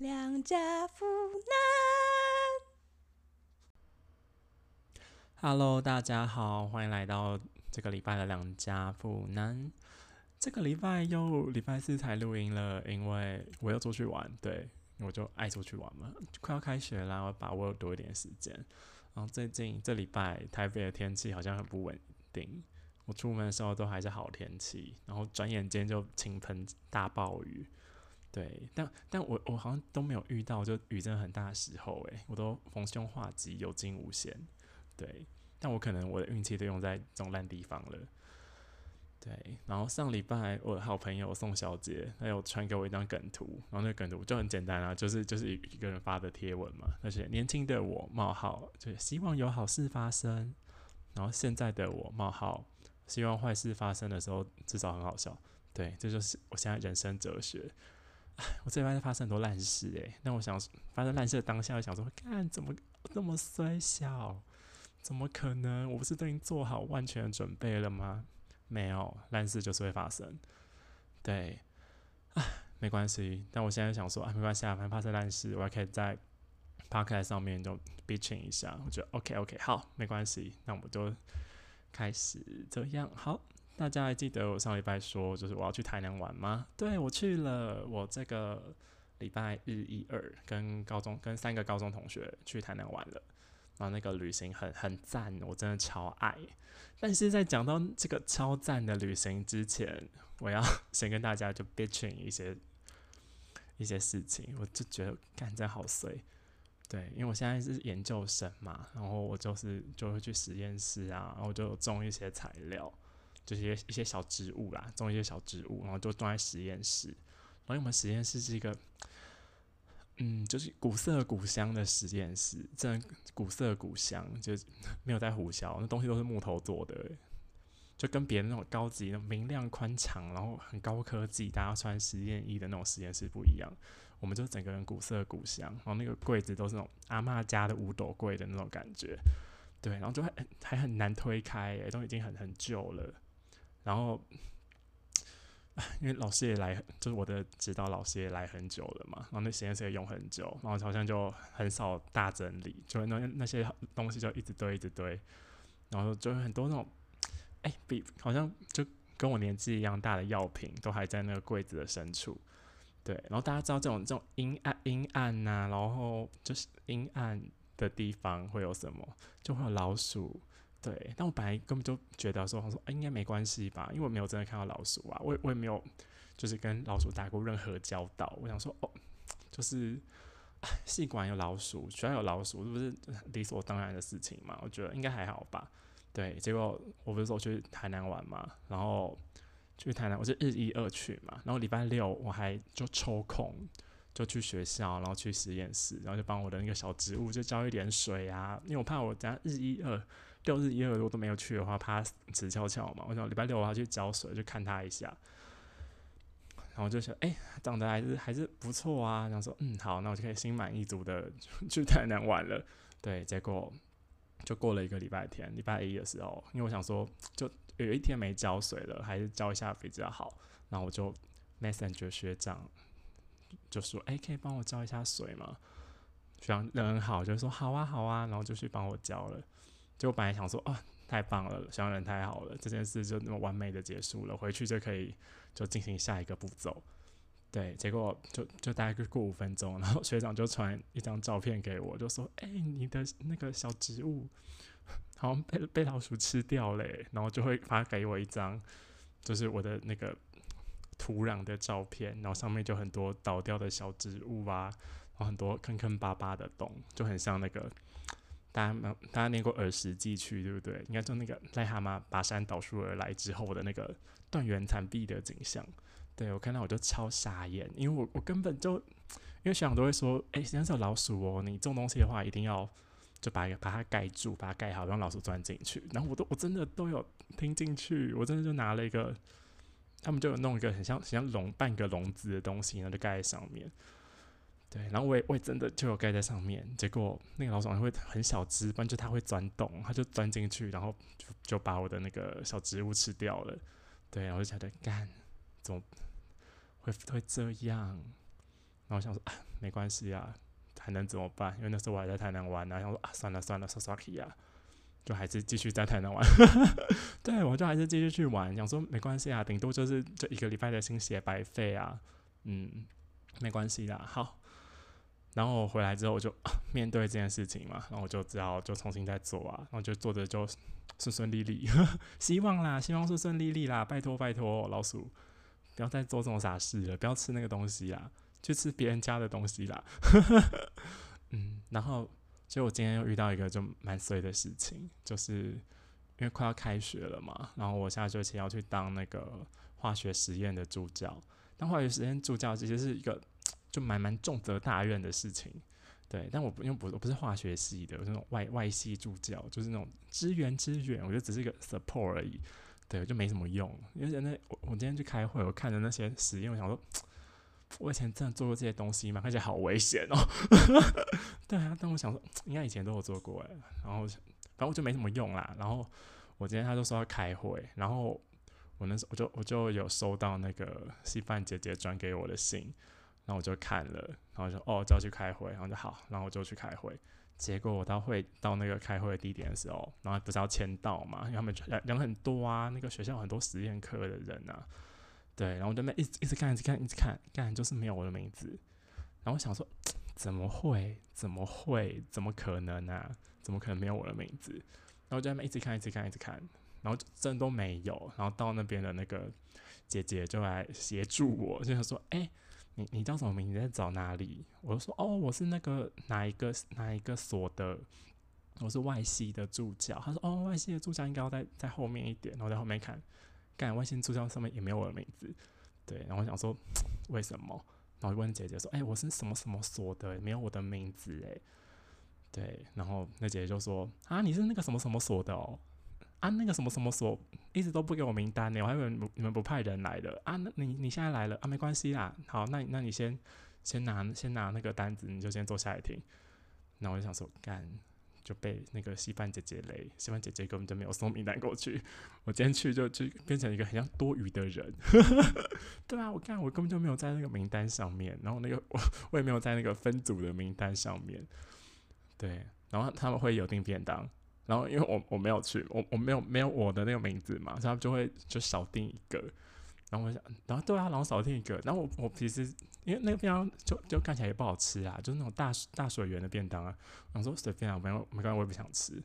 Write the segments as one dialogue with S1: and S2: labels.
S1: 两家妇男。
S2: Hello，大家好，欢迎来到这个礼拜的两家妇男。这个礼拜又礼拜四才录音了，因为我要出去玩，对我就爱出去玩嘛。快要开学啦，我把握多一点时间。然后最近这礼拜台北的天气好像很不稳定，我出门的时候都还是好天气，然后转眼间就倾盆大暴雨。对，但但我我好像都没有遇到就雨真的很大的时候，诶，我都逢凶化吉，有惊无险。对，但我可能我的运气都用在这种烂地方了。对，然后上礼拜我的好朋友宋小姐，她有传给我一张梗图，然后那梗图就很简单啊，就是就是一一个人发的贴文嘛，而且年轻的我冒号就是希望有好事发生，然后现在的我冒号希望坏事发生的时候至少很好笑。对，这就是我现在人生哲学。我这边发生很多烂事诶、那我想发生烂事的当下，我想说，干怎么这么衰小？怎么可能？我不是都已经做好万全的准备了吗？没有，烂事就是会发生。对，啊，没关系。但我现在想说，啊，没关系啊，反正发生烂事，我还可以在趴客上面就 bitching 一下。我觉得 OK OK，好，没关系。那我们就开始这样。好，大家还记得我上礼拜说，就是我要去台南玩吗？对，我去了。我这个礼拜日一二跟高中跟三个高中同学去台南玩了。然后那个旅行很很赞，我真的超爱。但是在讲到这个超赞的旅行之前，我要先跟大家就 bitching 一些一些事情，我就觉得干真好衰。对，因为我现在是研究生嘛，然后我就是就会去实验室啊，然后就种一些材料，就是一些一些小植物啦，种一些小植物，然后就种在实验室。然后我们实验室是一个。嗯，就是古色古香的实验室，真的古色古香，就 没有在胡销，那东西都是木头做的，就跟别人那种高级、那种明亮宽敞，然后很高科技，大家穿实验衣的那种实验室不一样。我们就整个人古色古香，然后那个柜子都是那种阿嬷家的五斗柜的那种感觉，对，然后就还还很难推开，都已经很很旧了，然后。因为老师也来，就是我的指导老师也来很久了嘛，然后那实验室也用很久，然后好像就很少大整理，就那那些东西就一直堆一直堆，然后就很多那种，哎、比好像就跟我年纪一样大的药品都还在那个柜子的深处，对，然后大家知道这种这种阴暗阴暗呐、然后就是阴暗的地方会有什么，就会有老鼠。对，但我本来根本就觉得说，我说、哎应该没关系吧，因为我没有真的看到老鼠啊，我也我也没有就是跟老鼠打过任何交道。我想说，哦，就是戏馆有老鼠，学校有老鼠，这不是理所当然的事情嘛？我觉得应该还好吧。对，结果我不是说去台南玩嘛，然后去台南，我是日一二去嘛，然后礼拜六我还就抽空就去学校，然后去实验室，然后就帮我的那个小植物就浇一点水啊，因为我怕我等下日一二。六日一二我都没有去的话，怕死翘翘嘛。我想礼拜六我要去浇水，就看它一下。然后就想，哎、长得还是还是不错啊。然后说，嗯，好，那我就可以心满意足的 去台南玩了。对，结果就过了一个礼拜天，礼拜一的时候，因为我想说，就有一天没浇水了，还是浇一下比较好。然后我就 Messenger 学长就说，哎、可以帮我浇一下水吗？学长人很好，就说好啊好啊，然后就去帮我浇了。就本来想说，哦，太棒了，学长人太好了，这件事就那么完美的结束了，回去就可以就进行下一个步骤。对，结果就就大概过五分钟，然后学长就传一张照片给我，就说：“哎、你的那个小植物好像被被老鼠吃掉嘞。”然后就会发给我一张，就是我的那个土壤的照片，然后上面就很多倒掉的小植物啊，然后很多坑坑巴巴的洞，就很像那个。大家没大家念过儿时记去对不对？应该就那个癞蛤蟆跋山倒树而来之后的那个断垣残壁的景象。对我看到我就超傻眼，因为我我根本就因为学长都会说，哎、实际上是有老鼠哦，你种东西的话一定要就把把它盖住，把它盖好，让老鼠钻进去。然后我都我真的都有听进去，我真的就拿了一个，他们就有弄一个很像很像笼半个笼子的东西，然后就盖在上面。对，然后我也我也真的就有盖在上面，结果那个老鼠还会很小只，不然就它会钻洞，它就钻进去，然后就就把我的那个小植物吃掉了。对，然后就觉得干怎么会会这样？然后我想说啊，没关系啊，还能怎么办？因为那时候我还在台南玩啊，然后说啊，算了算了，刷刷题啊，就还是继续在台南玩。对，我就还是继续去玩，想说没关系啊，顶多就是这一个礼拜的心血白费啊，嗯，没关系啦。好，然后我回来之后，我就 面对这件事情嘛，然后我就只好就重新再做啊，然后就做的就顺顺利利，希望啦，希望顺顺利利啦，拜托拜托，老鼠不要再做这种傻事了，不要吃那个东西啦。去吃别人家的东西啦，嗯，然后就我今天又遇到一个就蛮衰的事情，就是因为快要开学了嘛，然后我下学期要去当那个化学实验的助教，当化学实验助教其实是一个就蛮蛮重责大任的事情，对，但我不因为不我不是化学系的，我是那种外外系助教，就是那种支援支援，我觉得只是一个 support 而已，对，就没什么用，因为那我我今天去开会，我看着那些实验，我想说。我以前真的做过这些东西吗？看起来好危险哦。对啊，但我想说，应该以前都有做过哎。然后反正我就没什么用啦。然后我今天他就说要开会，然后我那时候我就我就有收到那个稀饭姐姐转给我的信，然后我就看了，然后就哦就要去开会，然后就好，然后我就去开会。结果我到会到那个开会的地点的时候，然后不是要签到嘛？因为他们人人很多啊，那个学校很多实验课的人啊。对，然后我就那一直一直看，一直看，一直看，看就是没有我的名字。然后我想说，怎么会？怎么会？怎么可能呢？怎么可能没有我的名字？然后就在那一直看，一直看，一直看，然后真都没有。然后到那边的那个姐姐就来协助我，就想说，哎，你你叫什么名？你在找哪里？我就说，哦，我是那个哪一个哪一个所的，我是外系的助教。他说，哦，外系的助教应该要在在后面一点。然后在后面看。干外系助教上面也没有我的名字，对，然后我想说为什么？然后就问姐姐说：“哎，我是什么什么所的，没有我的名字哎。”对，然后那姐姐就说：“啊，你是那个什么什么所的哦？啊，那个什么什么所一直都不给我名单呢，我还以为你们不派人来的啊？那你你现在来了啊？没关系啦，好，那那你先先拿先拿那个单子，你就先坐下来听。那我就想说干。”就被那个稀饭姐姐雷，稀饭姐姐根本就没有送名单过去。我今天去就就变成一个很像多余的人，对啊，我看我根本就没有在那个名单上面，然后那个我 我也没有在那个分组的名单上面，对，然后他们会有订便当，然后因为我我没有去，我我没有没有我的那个名字嘛，所以他就会就少订一个。然后我想，然后对啊，然后少订一个。然后我我其实因为那个便当就就看起来也不好吃啊，就是那种大大水源的便当啊。我说随便啊，没有没关系，我也不想吃。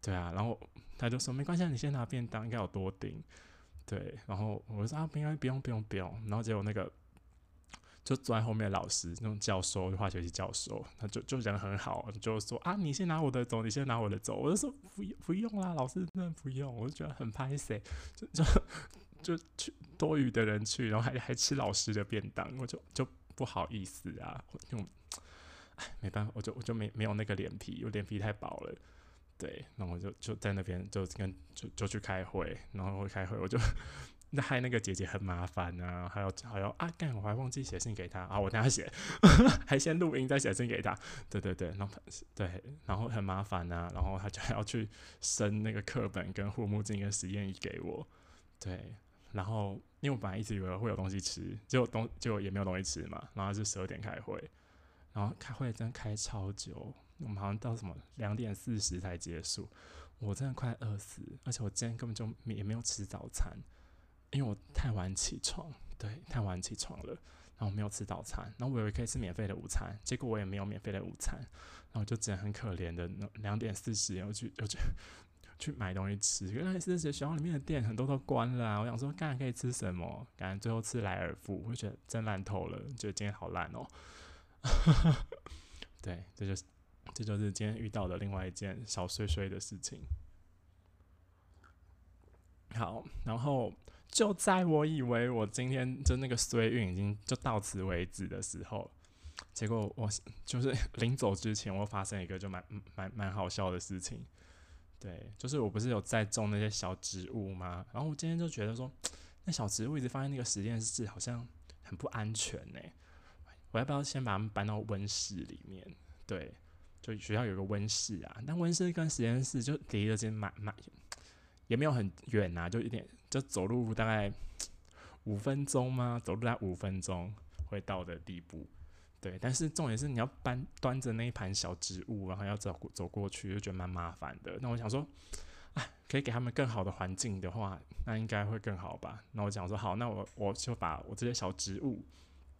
S2: 对啊，然后他就说没关系，你先拿便当，应该有多订。对，然后我说啊，不用不用不用不用。然后结果那个就坐在后面老师，那种教授，化学系教授，他就就人很好，就说啊，你先拿我的走，你先拿我的走。我就说不不用啦，老师真的不用。我就觉得很拍谁，就就。就去多余的人去，然后还还吃老师的便当，我就就不好意思啊，就哎没办法，我就我就没没有那个脸皮，我脸皮太薄了，对，然后我就就在那边就跟就就去开会，然后开会我就那害那个姐姐很麻烦啊，还要还要啊干，我还忘记写信给他啊，我等下写，还先录音再写信给他，对对对，然后对，然后很麻烦啊，然后他就还要去升那个课本跟护目镜跟实验仪给我，对。然后，因为我本来一直以为会有东西吃，结果东结果也没有东西吃嘛。然后是十二点开会，然后开会真的开超久，我们好像到什么两点四十才结束，我真的快饿死。而且我今天根本就也没有吃早餐，因为我太晚起床，对，太晚起床了，然后我没有吃早餐。然后我以为可以吃免费的午餐，结果我也没有免费的午餐，然后就只能很可怜的两点四十又去我去。去买东西吃，原来是学校里面的店很多都关了。我想说，刚才可以吃什么？感觉最后吃莱尔富，我觉得真烂透了，觉得今天好烂哦。对，这就是这就是今天遇到的另外一件小碎碎的事情。好，然后就在我以为我今天就那个衰运已经就到此为止的时候，结果我就是 临走之前，我发生一个就蛮蛮蛮好笑的事情。对，就是我不是有在种那些小植物吗？然后我今天就觉得说，那小植物一直放在那个实验室，好像很不安全呢。我要不要先把它们搬到温室里面？对，就学校有个温室啊，但温室跟实验室就离得真蛮蛮，也没有很远啊，就一点，就走路大概五分钟吗？走路大概五分钟会到的地步。对，但是重点是你要搬端着那一盘小植物，然后要走走过去，就觉得蛮麻烦的。那我想说，哎，可以给他们更好的环境的话，那应该会更好吧？那我讲说好，那我我就把我这些小植物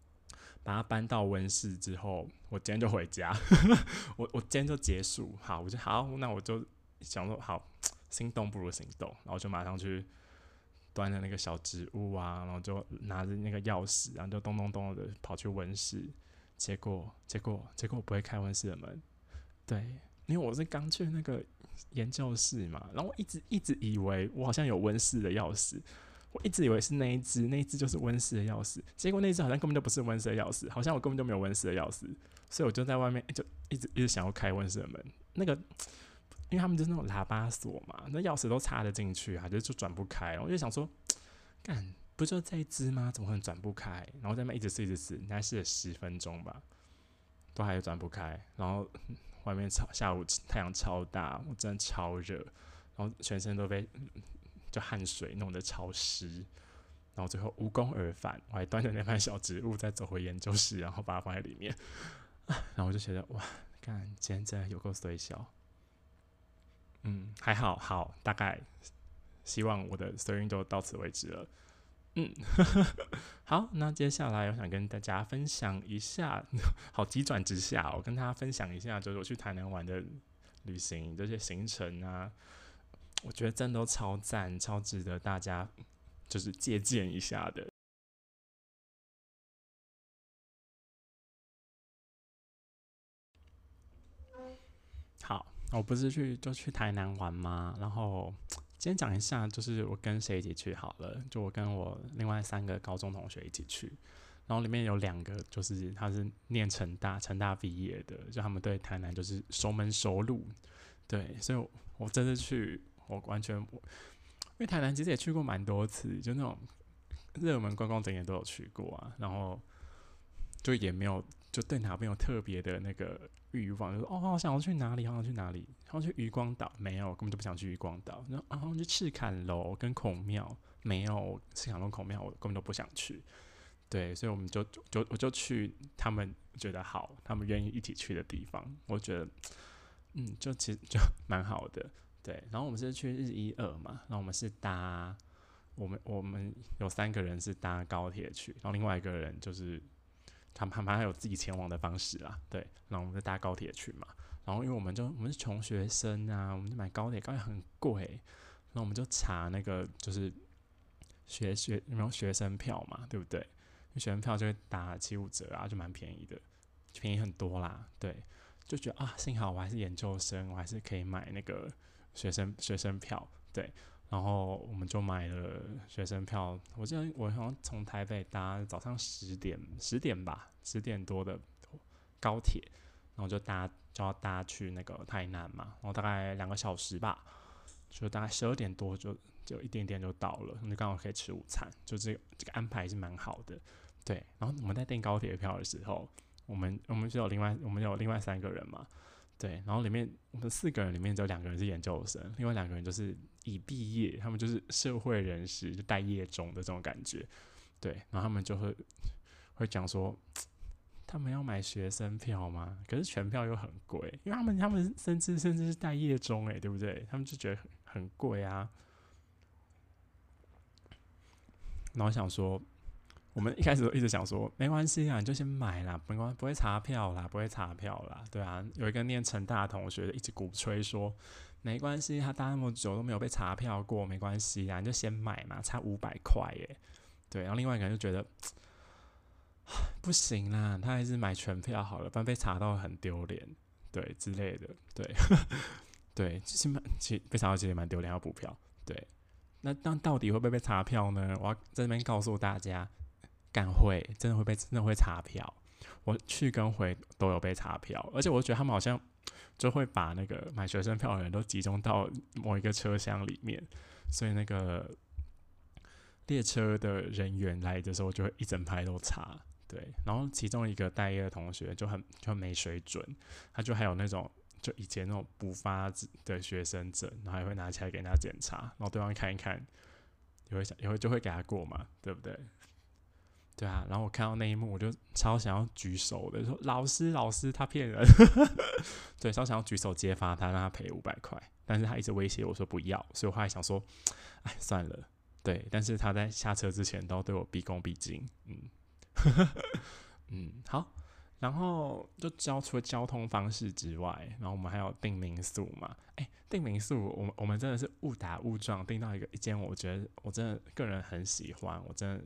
S2: 把它搬到温室之后，我今天就回家，我我今天就结束。好，我就好，那我就想说好，心动不如行动，然后就马上去。端着那个小植物啊，然后就拿着那个钥匙，然后就咚咚咚的跑去温室。结果，结果，结果我不会开温室的门。对，因为我是刚去那个研究室嘛，然后我一直一直以为我好像有温室的钥匙，我一直以为是那一只，那一只就是温室的钥匙。结果那只好像根本就不是温室的钥匙，好像我根本就没有温室的钥匙，所以我就在外面就一直一直想要开温室的门。那个。因为他们就是那种喇叭锁嘛，那钥匙都插得进去啊，就就转不开。我就想说，干不就这一只吗？怎么可能转不开？然后在那一直试一直试，应该试了十分钟吧，都还是转不开。然后外面超下午太阳超大，我真的超热，然后全身都被就汗水弄得超湿，然后最后无功而返。我还端着那盘小植物再走回研究室，然后把它放在里面。然后我就觉得哇，干今天真的有够衰小。嗯，还好，好，大概希望我的声音就到此为止了。嗯，好，那接下来我想跟大家分享一下，好急转直下，我跟大家分享一下，就是我去台南玩的旅行这些行程啊，我觉得真的都超赞，超值得大家就是借鉴一下的。我不是去就去台南玩吗？然后今天讲一下，就是我跟谁一起去好了。就我跟我另外三个高中同学一起去，然后里面有两个就是他是念成大，成大毕业的，就他们对台南就是熟门熟路。对，所以我这次去，我完全因为台南其实也去过蛮多次，就那种热门观光景点都有去过啊，然后就也没有就对哪边有特别的那个。欲望就说哦，好想要去哪里？好想去哪里？好想去渔光岛？没有，根本就不想去渔光岛。然后啊，去赤坎楼跟孔庙？没有，赤坎楼、孔庙我根本都不想去。对，所以我们就就我就去他们觉得好，他们愿意一起去的地方。我觉得，嗯，就其实就 蛮好的。对，然后我们是去日一二嘛，然后我们是搭我们我们有三个人是搭高铁去，然后另外一个人就是。他们他们还有自己前往的方式啦，对，然后我们就搭高铁去嘛，然后因为我们就我们是穷学生啊，我们就买高铁，高铁很贵，然后我们就查那个就是学学有没有学生票嘛，对不对？学生票就会打七五折啊，就蛮便宜的，便宜很多啦，对，就觉得啊，幸好我还是研究生，我还是可以买那个学生学生票，对。然后我们就买了学生票，我记得我好像从台北搭早上十点十点吧，十点多的高铁，然后就搭就要搭去那个台南嘛，然后大概两个小时吧，就大概十二点多就就一点点就到了，就刚好可以吃午餐，就这这个安排是蛮好的，对。然后我们在订高铁票的时候，我们我们就有另外我们有另外三个人嘛。对，然后里面我们四个人里面只有两个人是研究生，另外两个人就是已毕业，他们就是社会人士，就待业中的这种感觉。对，然后他们就会会讲说，他们要买学生票吗？可是全票又很贵，因为他们他们甚至甚至是待业中，诶，对不对？他们就觉得很很贵啊。然后想说。我们一开始都一直想说，没关系啊，你就先买啦，没关不会查票啦，不会查票啦，对啊。有一个念成大同学一直鼓吹说，没关系，他搭那么久都没有被查票过，没关系啊，你就先买嘛，差五百块耶。对，然后另外一个人就觉得，不行啦，他还是买全票好了，不然被查到很丢脸，对之类的，对，对，其实蛮其被查到其实蛮丢脸，要补票。对，那那到底会不会被查票呢？我要在这边告诉大家。敢会真的会被真的会查票，我去跟回都有被查票，而且我觉得他们好像就会把那个买学生票的人都集中到某一个车厢里面，所以那个列车的人员来的时候就会一整排都查，对，然后其中一个待业的同学就很就没水准，他就还有那种就以前那种补发的学生证，然后还会拿起来给人家检查，然后对方看一看，也会想也会就会给他过嘛，对不对？对啊，然后我看到那一幕，我就超想要举手的，说老师老师他骗人，对，超想要举手揭发他，让他赔五百块，但是他一直威胁我说不要，所以我后来想说，哎，算了，对，但是他在下车之前都对我毕恭毕敬，嗯，嗯，好，然后就交除了交通方式之外，然后我们还有订民宿嘛，哎，订民宿，我们我们真的是误打误撞订到一个一间，我觉得我真的个人很喜欢，我真的。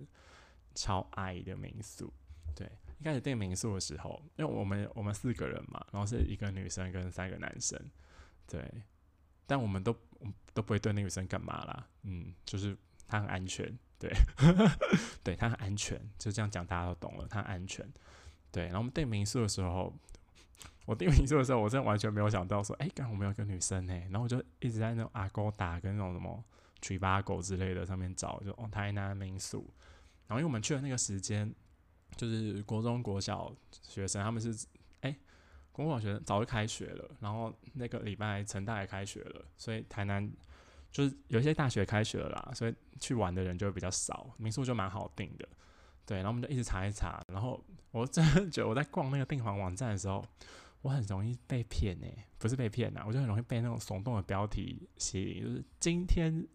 S2: 超爱的民宿，对，一开始订民宿的时候，因为我们我们四个人嘛，然后是一个女生跟三个男生，对，但我们都都不会对那女生干嘛啦，嗯，就是她很安全，对，对她很安全，就这样讲大家都懂了，她很安全，对，然后我们订民宿的时候，我订民宿的时候，我真的完全没有想到说，哎，刚好我们有个女生呢，然后我就一直在那种阿勾达跟那种什么曲巴狗之类的上面找，就哦台南民宿。然后因为我们去的那个时间，就是国中国小学生，他们是哎，国小学生早就开学了，然后那个礼拜成大也开学了，所以台南就是有一些大学开学了啦，所以去玩的人就会比较少，民宿就蛮好订的。对，然后我们就一直查一查，然后我真的觉得我在逛那个订房网站的时候，我很容易被骗哎，不是被骗呐，我就很容易被那种耸动的标题吸引，就是今天。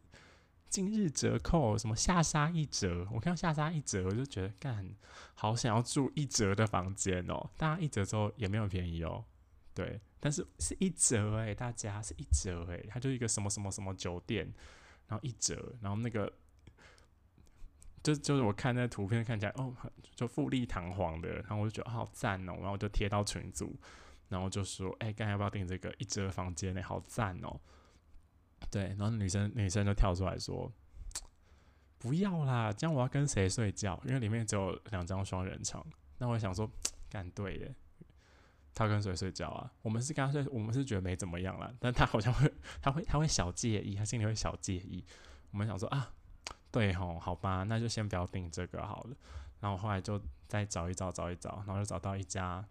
S2: 今日折扣，什么下杀一折？我看到下杀一折，我就觉得干，好想要住一折的房间哦。大家一折之后也没有便宜哦，对，但是是一折诶，大家是一折诶，它就一个什么什么什么酒店，然后一折，然后那个就就是我看那图片看起来哦，就富丽堂皇的，然后我就觉得好赞哦，然后我就贴到群组，然后就说，哎，刚要不要订这个一折房间呢？好赞哦。对，然后女生女生就跳出来说：“不要啦，这样我要跟谁睡觉？因为里面只有两张双人床。”那我想说，干对耶，他跟谁睡觉啊？我们是跟他睡，我们是觉得没怎么样啦，但他好像会，他会，他会小介意，他心里会小介意。我们想说啊，对吼，好吧，那就先不要订这个好了。然后后来就再找一找，找一找，然后就找到一家。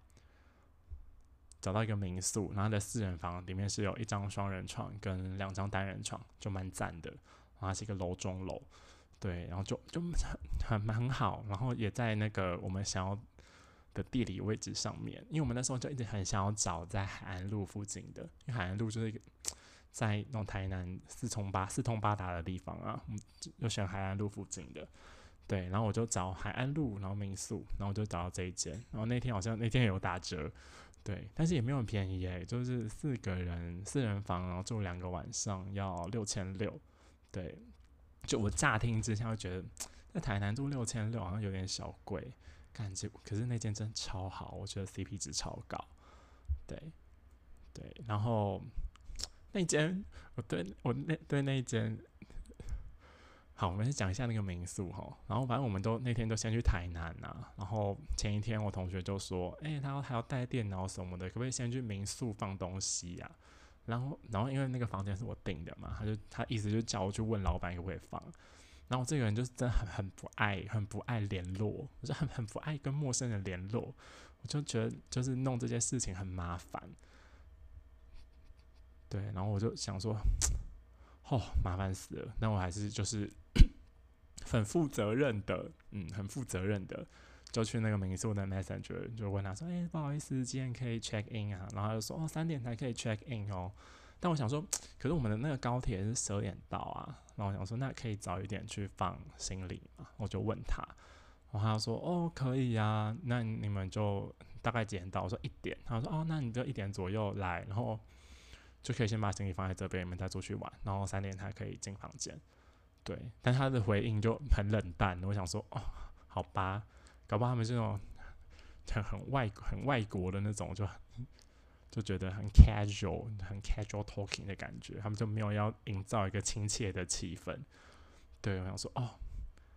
S2: 找到一个民宿，然后的四人房里面是有一张双人床跟两张单人床，就蛮赞的。然后是一个楼中楼，对，然后就就很很很好，然后也在那个我们想要的地理位置上面。因为我们那时候就一直很想要找在海岸路附近的，因为海岸路就是一个 在那种台南四通八四通八达的地方啊，就选海岸路附近的。对，然后我就找海岸路，然后民宿，然后我就找到这一间。然后那天好像那天有打折。对，但是也没有很便宜诶，就是四个人四人房，然后住两个晚上要六千六。对，就我乍听之下会觉得在台南住六千六好像有点小贵，感觉可是那间真的超好，我觉得 CP 值超高。对，对，然后 那间我对我那对那间。好，我们先讲一下那个民宿哈。然后反正我们都那天都先去台南呐。然后前一天我同学就说：“哎，他还要带电脑什么的，可不可以先去民宿放东西呀？”然后，然后因为那个房间是我订的嘛，他就他意思就叫我去问老板可不可以放。然后这个人就是真的很很不爱，很不爱联络，我就很很不爱跟陌生人联络。我就觉得就是弄这件事情很麻烦。对，然后我就想说，哦，麻烦死了。那我还是就是。很负责任的，嗯，很负责任的，就去那个民宿的 messenger 就问他说：“哎，不好意思，今天可以 check in 啊？”然后他就说：“哦，三点才可以 check in 哦。”但我想说，可是我们的那个高铁是十二点到啊。然后我想说，那可以早一点去放行李嘛？我就问他，然后他说：“哦，可以呀。那你们就大概几点到？”我说：“一点。”他说：“哦，那你就一点左右来，然后就可以先把行李放在这边，你们再出去玩，然后三点才可以进房间。”对，但他的回应就很冷淡。我想说，哦，好吧，搞不好他们是那种很很外很外国的那种，就就觉得很 casual、很 casual talking 的感觉，他们就没有要营造一个亲切的气氛。对，我想说，哦，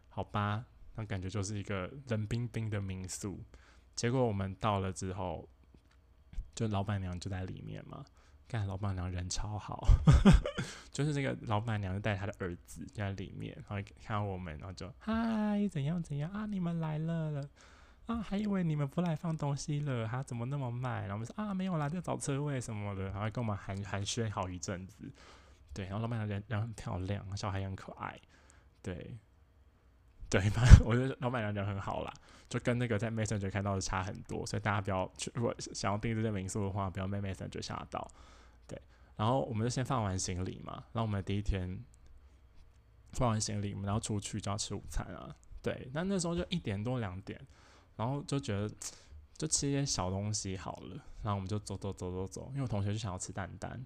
S2: 好吧，那感觉就是一个冷冰冰的民宿。结果我们到了之后，就老板娘就在里面嘛。看老板娘人超好，就是这个老板娘就带她的儿子在里面，然后看到我们，然后就嗨，怎样怎样啊？你们来了啊？还以为你们不来放东西了，他怎么那么慢？然后我们说啊，没有啦，在找车位什么的，然后跟我们寒寒暄好一阵子。对，然后老板娘人人很漂亮，小孩也很可爱。对，对，反正我觉得老板娘人很好啦，就跟那个在 Messenger 看到的差很多，所以大家不要去，如果想要订这间民宿的话，不要被 Messenger 吓到。对，然后我们就先放完行李嘛，然后我们第一天放完行李，我们要出去就要吃午餐啊。对，那那时候就一点多两点，然后就觉得就吃一些小东西好了，然后我们就走走走走走，因为我同学就想要吃蛋蛋，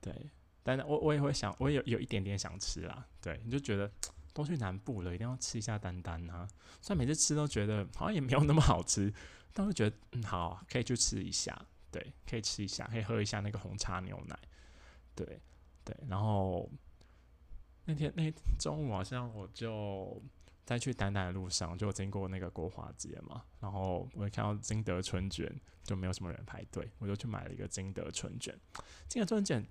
S2: 对，但我我也会想，我也有有一点点想吃啦，对，你就觉得。都去南部了，一定要吃一下丹丹啊！虽然每次吃都觉得好像也没有那么好吃，但会觉得嗯好，可以去吃一下，对，可以吃一下，可以喝一下那个红茶牛奶，对对。然后那天那中午好像我就在去丹丹的路上，就经过那个国华街嘛，然后我看到金德春卷，就没有什么人排队，我就去买了一个金德春卷，金德春卷。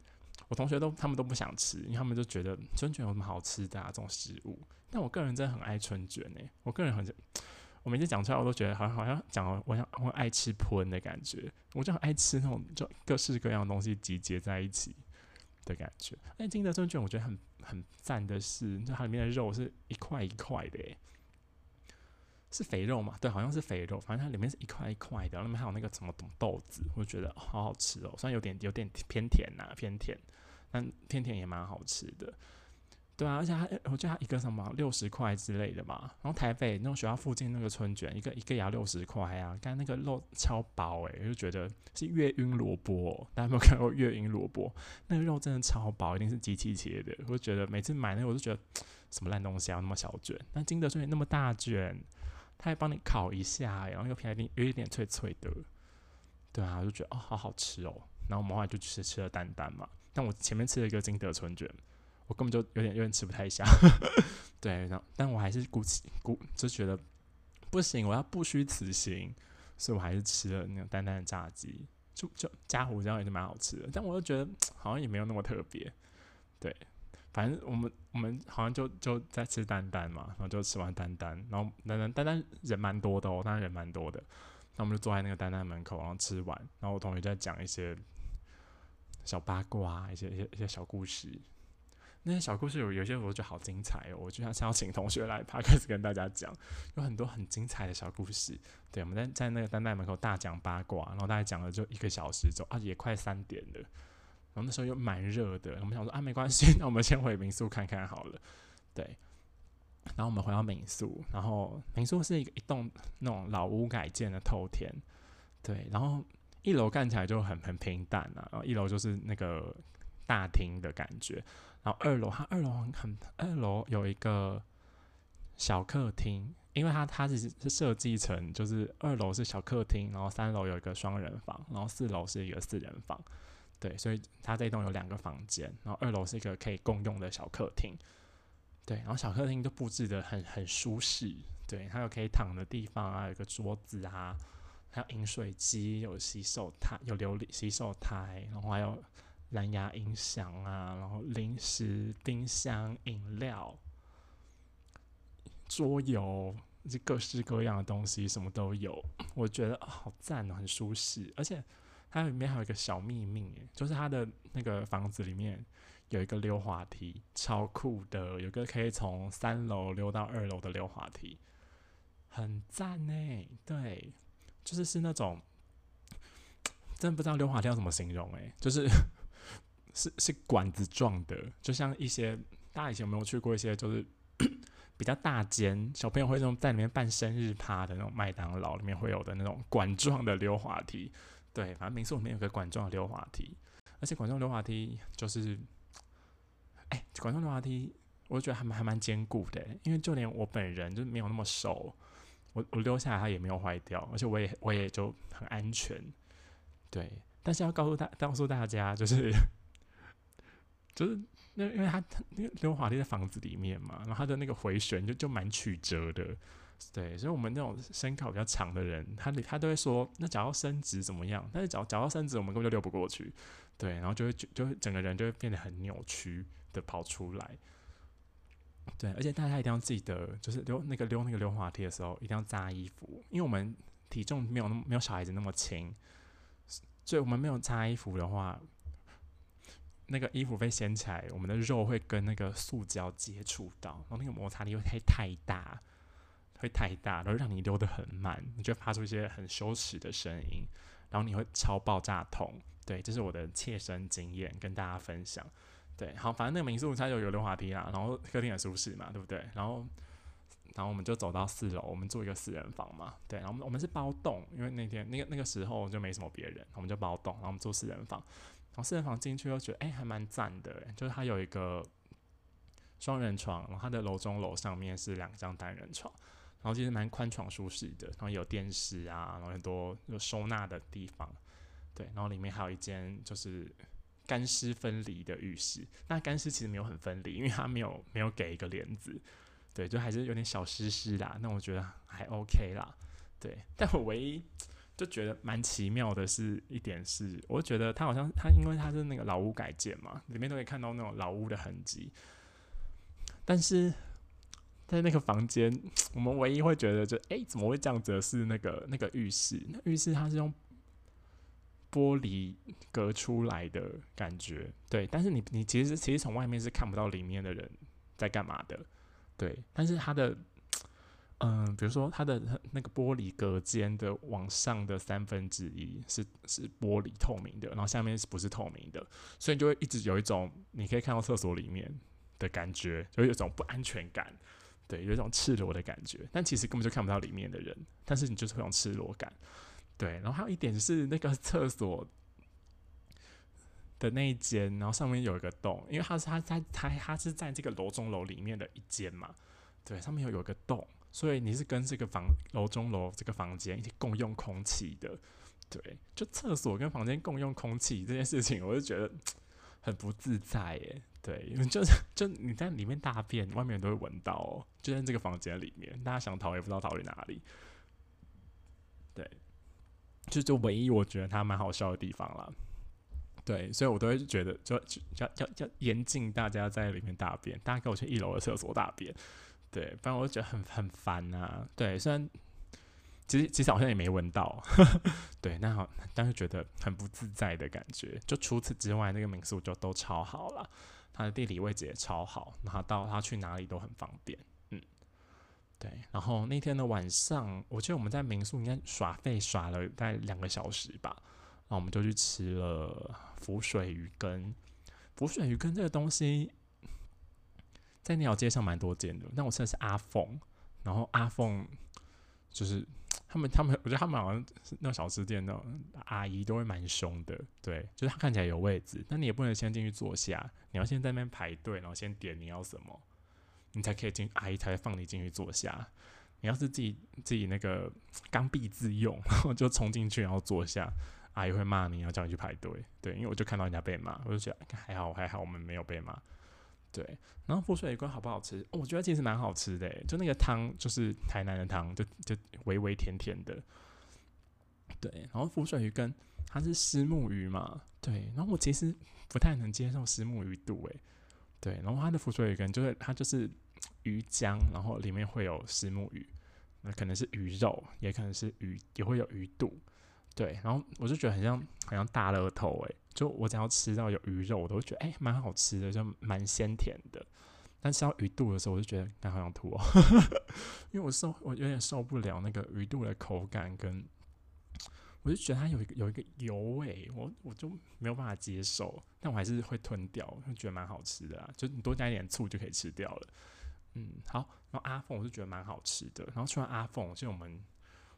S2: 我同学都他们都不想吃，因为他们就觉得春卷有什么好吃的啊这种食物。但我个人真的很爱春卷诶，我个人很，我每次讲出来我都觉得好像好像讲我想我爱吃喷的感觉，我就很爱吃那种就各式各样的东西集结在一起的感觉。但金德春卷我觉得很很赞的是，就它里面的肉是一块一块的诶。是肥肉嘛？对，好像是肥肉，反正它里面是一块一块的，里面还有那个什么豆子，我就觉得好好吃哦。虽然有点有点偏甜呐，偏甜，但偏甜也蛮好吃的。对啊，而且它我觉得它一个什么六十块之类的嘛。然后台北那种学校附近那个春卷，一个一个也要六十块啊。刚那个肉超薄诶，我就觉得是月晕萝卜。大家有没有看过月晕萝卜？那个肉真的超薄，一定是机器切的。我就觉得每次买那个，我就觉得什么烂东西啊，那么小卷。但金德春卷那么大卷。他还帮你烤一下，然后又偏一点有一点脆脆的，对啊，我就觉得哦，好好吃哦。然后我们后来就吃吃了蛋蛋嘛，但我前面吃了一个金德春卷，我根本就有点有点吃不太下，对，然后但我还是鼓起鼓就觉得不行，我要不虚此行，所以我还是吃了那个蛋蛋的炸鸡，就就加胡椒也是蛮好吃的，但我又觉得好像也没有那么特别，对。反正我们我们好像就就在吃丹丹嘛，然后就吃完丹丹，然后丹丹丹丹人蛮多的哦，当然人蛮多的，那我们就坐在那个丹丹门口，然后吃完，然后我同学在讲一些小八卦，一些一些 一些小故事，那些小故事有有些我觉得好精彩哦，我就想想要请同学来，他开始跟大家讲，有很多很精彩的小故事，对，我们在在那个丹丹门口大讲八卦，然后大概讲了就一个小时走，啊也快三点了。然后那时候又蛮热的，我们想说啊，没关系，那我们先回民宿看看好了。对，然后我们回到民宿，然后民宿是一个一栋那种老屋改建的透天，对，然后一楼看起来就很很平淡啊，然后一楼就是那个大厅的感觉，然后二楼它二楼很二楼有一个小客厅，因为它它是是设计成就是二楼是小客厅，然后三楼有一个双人房，然后四楼是一个四人房。对，所以它这栋有两个房间，然后二楼是一个可以共用的小客厅。对，然后小客厅就布置的很很舒适，对，它有可以躺的地方啊，有个桌子啊，还有饮水机，有洗手台，有琉璃洗手台，然后还有蓝牙音响啊，然后零食、冰箱、饮料、桌游，这各式各样的东西什么都有，我觉得好赞哦，很舒适，而且。它里面还有一个小秘密，就是它的那个房子里面有一个溜滑梯，超酷的，有个可以从三楼溜到二楼的溜滑梯，很赞呢。对，就是是那种，真不知道溜滑梯要怎么形容诶，就是 是是管子状的，就像一些大家以前有没有去过一些就是 比较大间小朋友会那种在里面办生日趴的那种麦当劳里面会有的那种管状的溜滑梯。对，反正民宿里面有个管状溜滑梯，而且管状溜滑梯就是，哎，管状溜滑梯，我觉得还蛮还蛮坚固的，因为就连我本人就没有那么熟，我我溜下来它也没有坏掉，而且我也我也就很安全。对，但是要告诉大告诉大家，就是就是那因为它那个溜滑梯在房子里面嘛，然后它的那个回旋就就蛮曲折的。对，所以，我们那种身高比较长的人，他他都会说，那脚要伸直怎么样？但是脚脚要伸直，我们根本就溜不过去。对，然后就会就就整个人就会变得很扭曲的跑出来。对，而且大家一定要记得，就是溜那个溜那个溜滑梯的时候，一定要扎衣服，因为我们体重没有那么没有小孩子那么轻，所以我们没有扎衣服的话，那个衣服被掀起来，我们的肉会跟那个塑胶接触到，然后那个摩擦力会太太大，会太大，然后让你溜得很慢，你就发出一些很羞耻的声音，然后你会超爆炸痛。对，这是我的切身经验，跟大家分享。对，好，反正那个民宿它有有溜滑梯啦，然后客厅很舒适嘛，对不对？然后，然后我们就走到四楼，我们住一个四人房嘛，对，然后我们我们是包栋，因为那天那个那个时候就没什么别人，我们就包栋，然后我们住四人房，然后四人房进去又觉得哎还蛮赞的，就是它有一个双人床，然后它的楼中楼上面是两张单人床，然后其实蛮宽敞舒适的，然后有电视啊，然后很多有收纳的地方，对，然后里面还有一间就是。干湿分离的浴室，那干湿其实没有很分离，因为它没有没有给一个帘子，对，就还是有点小湿湿啦。那我觉得还 OK 啦，对。但我唯一就觉得蛮奇妙的是一点是，我觉得它好像它因为它是那个老屋改建嘛，里面都可以看到那种老屋的痕迹。但是在那个房间，我们唯一会觉得就哎怎么会这样子？是那个那个浴室，那浴室它是用。玻璃隔出来的感觉，对，但是你你其实其实从外面是看不到里面的人在干嘛的，对，但是它的，嗯，比如说它的那个玻璃隔间的往上的三分之一是是玻璃透明的，然后下面是不是透明的，所以就会一直有一种你可以看到厕所里面的感觉，就有一种不安全感，对，有一种赤裸的感觉，但其实根本就看不到里面的人，但是你就是会有赤裸感。对，然后还有一点是那个厕所的那一间，然后上面有一个洞，因为它是它在它它是在这个楼中楼里面的一间嘛，对，上面有有一个洞，所以你是跟这个房楼中楼这个房间一起共用空气的，对，就厕所跟房间共用空气这件事情，我就觉得 很不自在耶，对，就是就你在里面大便，外面都会闻到哦，就在这个房间里面，大家想逃也不知道逃去哪里，对。就就唯一我觉得它蛮好笑的地方了，对，所以我都会觉得就要要要严禁大家在里面大便，大家跟我去一楼的厕所大便，对，不然我就觉得很很烦啊。对，虽然其实其实好像也没闻到，对，那好，但是觉得很不自在的感觉。就除此之外，那个民宿就都超好了，它的地理位置也超好，然后到它去哪里都很方便。嗯对，然后那天的晚上，我记得我们在民宿应该耍费耍了大概两个小时吧，然后我们就去吃了浮水鱼羹。浮水鱼羹这个东西，在那条街上蛮多见的。但我吃的是阿凤，然后阿凤就是他们他们，我觉得他们好像那种小吃店那种阿姨都会蛮凶的。对，就是他看起来有位置，但你也不能先进去坐下，你要先在那边排队，然后先点你要什么。你才可以进，阿姨才会放你进去坐下。你要是自己自己那个刚愎自用，然后就冲进去，然后坐下，阿姨会骂你，要叫你去排队。对，因为我就看到人家被骂，我就觉得还好还好，我们没有被骂。对，然后浮水鱼羹好不好吃？我觉得其实蛮好吃的，就那个汤就是台南的汤，就就微微甜甜的。对，然后浮水鱼羹它是虱目鱼嘛？对，然后我其实不太能接受虱目鱼肚，诶。对，然后它的浮水鱼羹就是它就是。鱼浆，然后里面会有石目鱼，那可能是鱼肉，也可能是鱼，也会有鱼肚。对，然后我就觉得很像，很像大乐透诶，就我只要吃到有鱼肉，我都觉得哎，蛮好吃的，就蛮鲜甜的。但吃到鱼肚的时候，我就觉得刚好想吐哦，因为我受我有点受不了那个鱼肚的口感，跟我就觉得它有一个有一个油味，我我就没有办法接受，但我还是会吞掉，就觉得蛮好吃的啊，就你多加一点醋就可以吃掉了。嗯，好，然后阿凤我是觉得蛮好吃的。然后吃完阿凤，就我们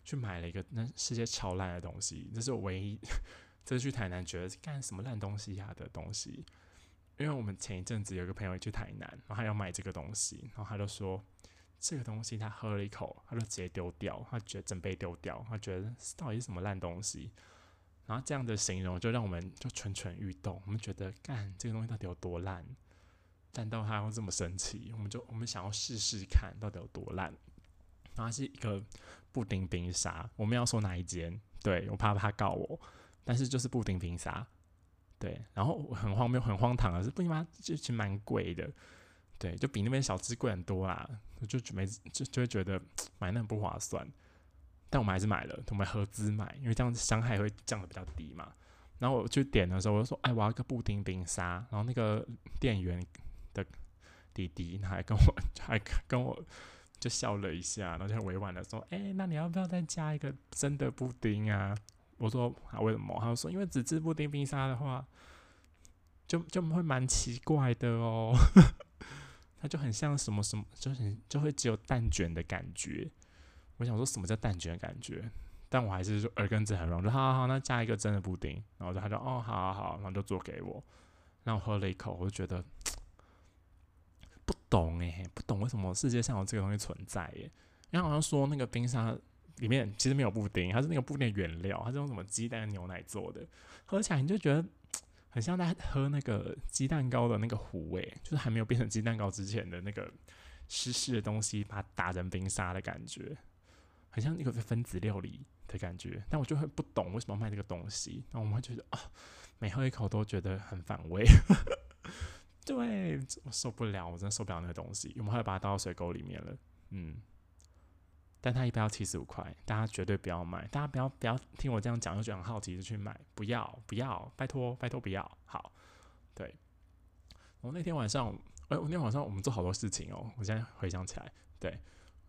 S2: 去买了一个那世界超烂的东西，这是我唯一 这次去台南觉得干什么烂东西呀的东西。因为我们前一阵子有个朋友去台南，然后他要买这个东西，然后他就说这个东西他喝了一口，他就直接丢掉，他觉得整杯丢掉，他觉得到底是什么烂东西。然后这样的形容就让我们就蠢蠢欲动，我们觉得干这个东西到底有多烂。烂到他会这么生气，我们就我们想要试试看到底有多烂。然后是一个布丁冰沙，我们要说哪一间？对我怕他告我，但是就是布丁冰沙。对，然后很荒谬、很荒唐的是，布丁冰沙其实蛮贵的，对，就比那边小吃贵很多啦。我就准备就就会觉得买那不划算，但我们还是买了，我们合资买，因为这样子伤害会降的比较低嘛。然后我去点的时候，我就说：“哎，我要个布丁冰沙。”然后那个店员的弟弟他还跟我 还跟我就笑了一下，然后就很委婉的说：“哎，那你要不要再加一个真的布丁啊？”我说：“啊，为什么？”他说：“因为纸质布丁冰沙的话，就就会蛮奇怪的哦，它就很像什么什么，就很就会只有蛋卷的感觉。”我想说什么叫蛋卷的感觉？但我还是说耳根子很软，说好好好，那加一个真的布丁。然后他就哦，好好好，然后就做给我。然后喝了一口，我就觉得懂诶，不懂为什么世界上有这个东西存在耶。然后好像说那个冰沙里面其实没有布丁，它是那个布丁原料，它是用什么鸡蛋牛奶做的，喝起来你就觉得很像在喝那个鸡蛋糕的那个糊诶，就是还没有变成鸡蛋糕之前的那个湿湿的东西，把它打成冰沙的感觉，很像那个分子料理。的感觉，但我就会不懂为什么卖这个东西，那我们会觉得啊，每喝一口都觉得很反胃，对我受不了，我真的受不了那个东西，我们还把它倒到水沟里面了，嗯，但它一般要七十五块，大家绝对不要买，大家不要不要听我这样讲，又觉得很好奇就去买，不要不要，拜托拜托不要，好，对，我那天晚上，哎，我那天晚上我们做好多事情哦，我现在回想起来，对，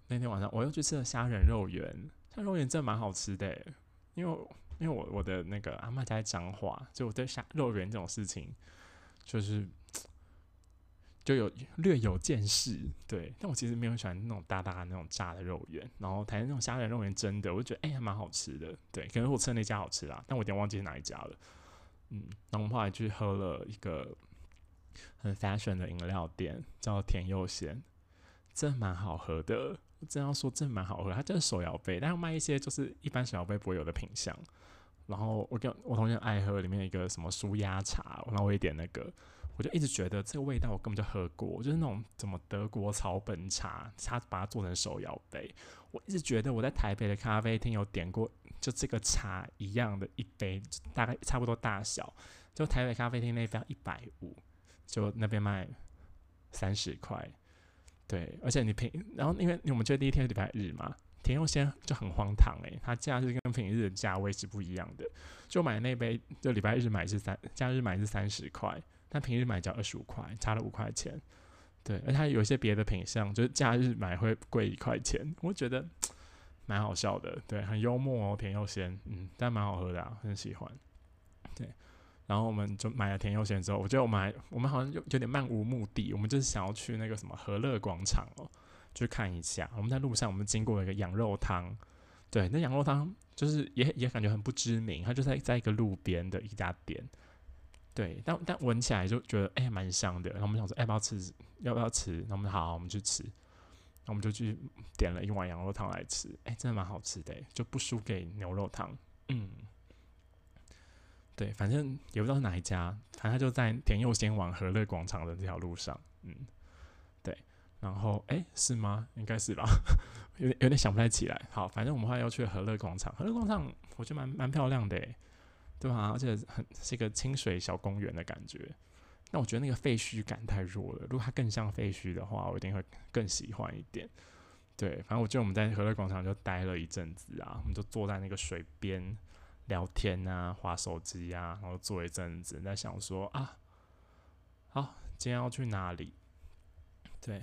S2: 那天晚上我又去吃了虾仁肉圆。那肉圆真的蛮好吃的，因为因为我我的那个阿妈在彰化，就我对虾肉圆这种事情，就是就有略有见识，对。但我其实没有喜欢那种大大的那种炸的肉圆，然后台那种虾仁肉圆真的，我就觉得哎还蛮好吃的，对。可能我吃的那家好吃啦，但我有点忘记是哪一家了。嗯，然后我们后来去喝了一个很 fashion 的饮料店，叫甜柚鲜，真蛮好喝的。我真要说真蛮好喝，它真的手摇杯，但要卖一些就是一般手摇杯不会有的品相。然后我跟我同学爱喝里面一个什么舒压茶，然后我也点那个，我就一直觉得这个味道我根本就喝过，就是那种什么德国草本茶，他把它做成手摇杯。我一直觉得我在台北的咖啡厅有点过，就这个茶一样的一杯，大概差不多大小，就台北咖啡厅那杯一百五，就那边卖三十块。对，而且你平，然后因为我们得第一天是礼拜日嘛，甜柚鲜就很荒唐诶，它价是跟平日的价位是不一样的。就买那杯，就礼拜日买是三，假日买是三十块，但平日买只要二十五块，差了五块钱。对，而它有一些别的品相，就是假日买会贵一块钱，我觉得 蛮好笑的。对，很幽默哦，甜又鲜，嗯，但蛮好喝的，啊，很喜欢。对。然后我们就买了甜柚鲜之后，我觉得我们还我们好像有有点漫无目的，我们就是想要去那个什么和乐广场哦，去看一下。我们在路上，我们经过了一个羊肉汤，对，那羊肉汤就是也也感觉很不知名，它就在在一个路边的一家店，对，但但闻起来就觉得哎蛮香的。然后我们想说哎，要不要吃？要不要吃？那我们好，我们去吃。那我们就去点了一碗羊肉汤来吃，哎，真的蛮好吃的，就不输给牛肉汤，嗯。对，反正也不知道是哪一家，反正就在田佑先往和乐广场的这条路上，嗯，对，然后哎，是吗？应该是吧，有点有点想不太起来。好，反正我们后来要去和乐广场，和乐广场我觉得蛮蛮漂亮的，对吧？而且很是一个清水小公园的感觉。那我觉得那个废墟感太弱了，如果它更像废墟的话，我一定会更喜欢一点。对，反正我记得我们在和乐广场就待了一阵子啊，我们就坐在那个水边。聊天啊，划手机啊，然后坐一阵子，在想说啊，好，今天要去哪里？对，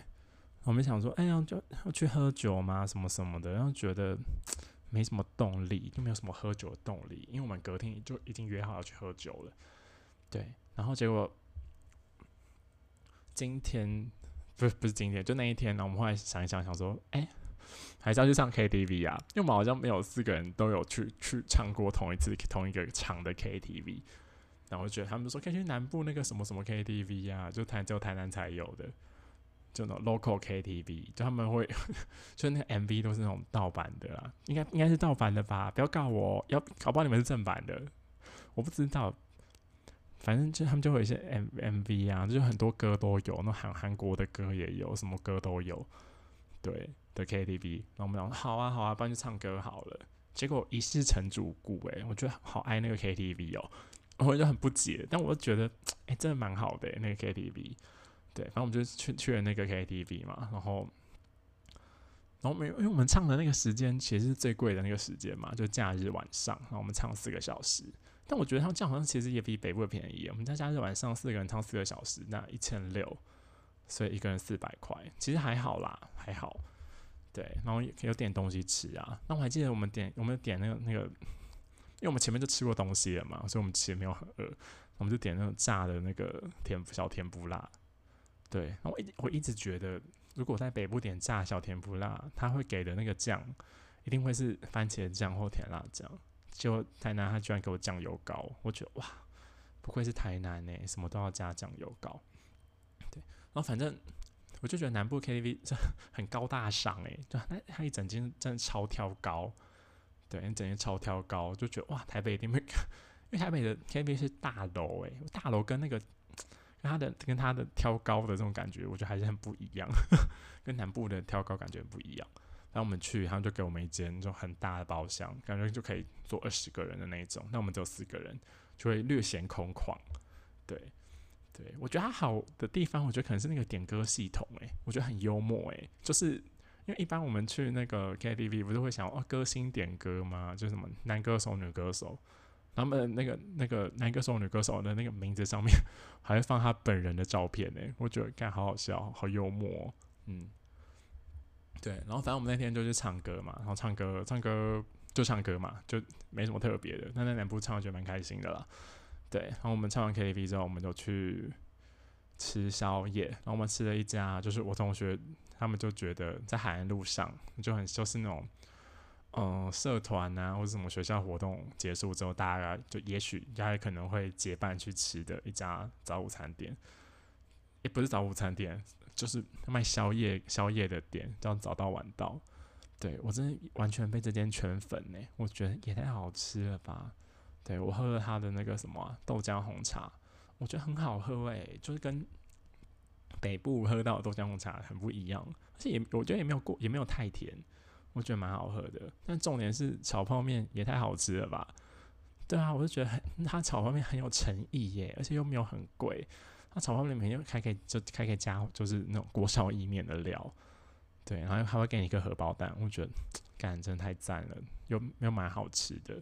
S2: 我们想说，哎呀，就要去喝酒吗？什么什么的，然后觉得没什么动力，就没有什么喝酒的动力，因为我们隔天就已经约好要去喝酒了。对，然后结果今天不是不是今天，就那一天呢，我们后来想一想，想说，哎。还是要去唱 KTV 啊？因为我们好像没有四个人都有去去唱过同一次同一个场的 KTV，然后我觉得他们说可以去南部那个什么什么 KTV 啊，就台只有台南才有的，就那 local KTV，就他们会就那个 MV 都是那种盗版的啦，应该应该是盗版的吧？不要告我，要搞不好你们是正版的，我不知道。反正就他们就会有一些 M MV 啊，就很多歌都有，那韩韩国的歌也有，什么歌都有，对。的 KTV，然后我们讲好啊好啊，不然就唱歌好了。结果一试成主顾，诶，我觉得好爱那个 KTV 哦，我就很不解，但我就觉得哎，真的蛮好的那个 KTV。对，反正我们就去去了那个 KTV 嘛，然后然后没有，因为我们唱的那个时间其实是最贵的那个时间嘛，就假日晚上，然后我们唱四个小时，但我觉得他们这样好像其实也比北部便宜。我们在假日晚上四个人唱四个小时，那一千六，所以一个人四百块，其实还好啦，还好。对，然后有点东西吃啊。那我还记得我们点，我们点那个那个，因为我们前面就吃过东西了嘛，所以我们其实没有很饿。我们就点那种炸的那个甜小甜不辣。对，然后我一我一直觉得，如果在北部点炸小甜不辣，他会给的那个酱一定会是番茄酱或甜辣酱。就台南他居然给我酱油膏，我觉得哇，不愧是台南呢，什么都要加酱油膏。对，然后反正。我就觉得南部 KTV 这很高大上诶，就那它一整间真的超挑高，对，一整间超挑高，就觉得哇，台北一定会，因为台北的 KTV 是大楼诶，大楼跟那个他的跟他的挑高的这种感觉，我觉得还是很不一样，跟南部的挑高感觉不一样。然后我们去，他们就给我们一间就很大的包厢，感觉就可以坐二十个人的那一种，那我们只有四个人，就会略显空旷，对。对，我觉得它好的地方，我觉得可能是那个点歌系统，诶，我觉得很幽默，诶，就是因为一般我们去那个 KTV 不是会想哦，歌星点歌吗？就什么男歌手、女歌手，他们那个那个男歌手、女歌手的那个名字上面还会放他本人的照片，诶，我觉得看好好笑，好幽默，嗯，对，然后反正我们那天就去唱歌嘛，然后唱歌唱歌就唱歌嘛，就没什么特别的，但那两部唱觉得蛮开心的啦。对，然后我们唱完 KTV 之后，我们就去吃宵夜。然后我们吃了一家，就是我同学他们就觉得在海岸路上就很就是那种，嗯，社团啊或者什么学校活动结束之后，大家就也许大家可能会结伴去吃的一家早午餐店，也不是早午餐店，就是卖宵夜宵夜的店，叫早到晚到。对我真的完全被这间圈粉呢，我觉得也太好吃了吧。对我喝了他的那个什么豆浆红茶，我觉得很好喝诶，就是跟北部喝到的豆浆红茶很不一样，而且也我觉得也没有过也没有太甜，我觉得蛮好喝的。但重点是炒泡面也太好吃了吧？对啊，我就觉得很他炒泡面很有诚意耶，而且又没有很贵。他炒泡面每天还可以就还可以加就是那种锅烧意面的料，对，然后还会给你一个荷包蛋，我觉得感真的太赞了，又又蛮好吃的。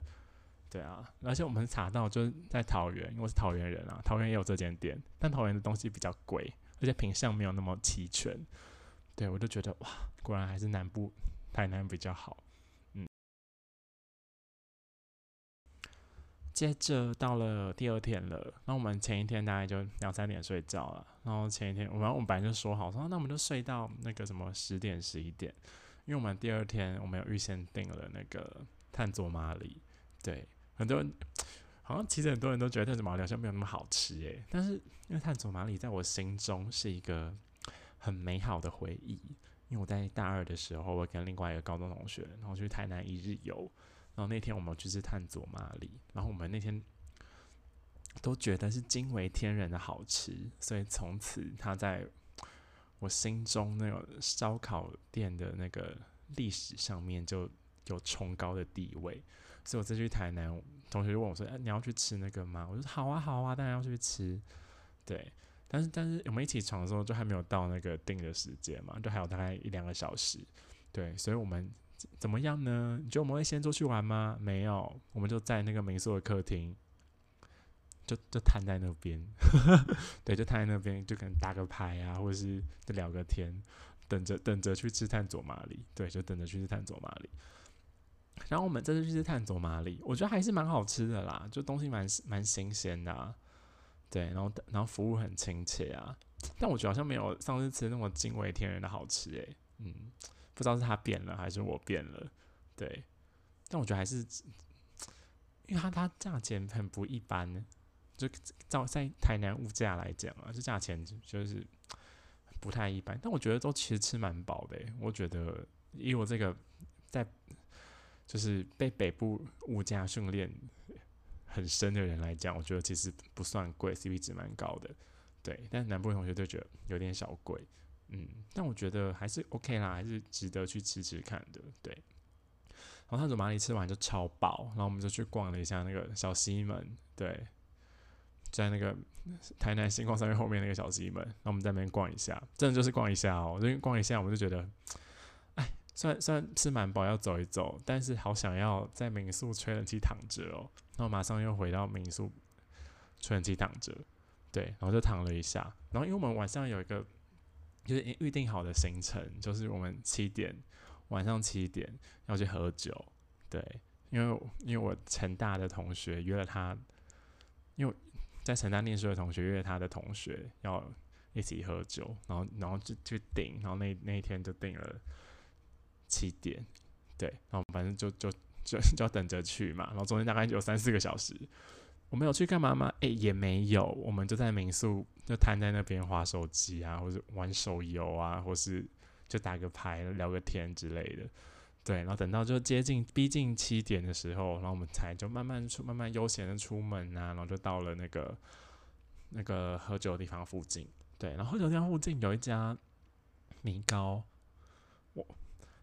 S2: 对啊，而且我们查到就是在桃园，因为我是桃园人啊，桃园也有这间店，但桃园的东西比较贵，而且品相没有那么齐全。对我就觉得哇，果然还是南部台南比较好。嗯，接着到了第二天了，那我们前一天大概就两三点睡觉了，然后前一天我们我们本来就说好说，那我们就睡到那个什么十点十一点，因为我们第二天我们有预先订了那个探索马里，对。很多人好像其实很多人都觉得探索马里好像没有那么好吃诶，但是因为探索马里在我心中是一个很美好的回忆。因为我在大二的时候，我跟另外一个高中同学，然后去台南一日游，然后那天我们去吃探索马里，然后我们那天都觉得是惊为天人的好吃，所以从此他在我心中那个烧烤店的那个历史上面就有崇高的地位。所以我再去台南，同学就问我说：“哎，你要去吃那个吗？”我说：“好啊，好啊，当然要去吃。”对，但是但是我们一起床的时候就还没有到那个定的时间嘛，就还有大概一两个小时。对，所以我们怎么样呢？你觉得我们会先出去玩吗？没有，我们就在那个民宿的客厅，就就瘫在那边。对，就瘫在那边，就可能打个牌啊，或者是就聊个天，等着等着去吃探索马里。对，就等着去吃探索马里。然后我们这次去吃探索马里，我觉得还是蛮好吃的啦，就东西蛮蛮新鲜的，对，然后然后服务很亲切啊，但我觉得好像没有上次吃那么惊为天人的好吃诶，嗯，不知道是他变了还是我变了，对，但我觉得还是，因为它它价钱很不一般，就照在台南物价来讲啊，这价钱就是不太一般，但我觉得都其实吃蛮饱的，我觉得以我这个在。就是被北部物价训练很深的人来讲，我觉得其实不算贵，CP 值蛮高的，对。但南部同学就觉得有点小贵，嗯。但我觉得还是 OK 啦，还是值得去吃吃看的，对。然后他走马里吃完就超饱，然后我们就去逛了一下那个小西门，对，在那个台南星光三院后面那个小西门，然后我们在那边逛一下，真的就是逛一下哦，就逛一下我们就觉得。虽然虽然吃蛮饱要走一走，但是好想要在民宿吹冷气躺着哦。然后马上又回到民宿吹冷气躺着，对，然后就躺了一下。然后因为我们晚上有一个就是预定好的行程，就是我们七点晚上七点要去喝酒，对，因为因为我成大的同学约了他，因为在成大念书的同学约了他的同学要一起喝酒，然后然后就就订，然后那那一天就订了七点，对，然后反正就就就就等着去嘛，然后中间大概有三四个小时，我们有去干嘛吗？诶，也没有，我们就在民宿就瘫在那边划手机啊，或者玩手游啊，或是就打个牌聊个天之类的，对，然后等到就接近逼近七点的时候，然后我们才就慢慢出慢慢悠闲的出门啊，然后就到了那个那个喝酒的地方附近，对，然后喝酒地方附近有一家米糕，我。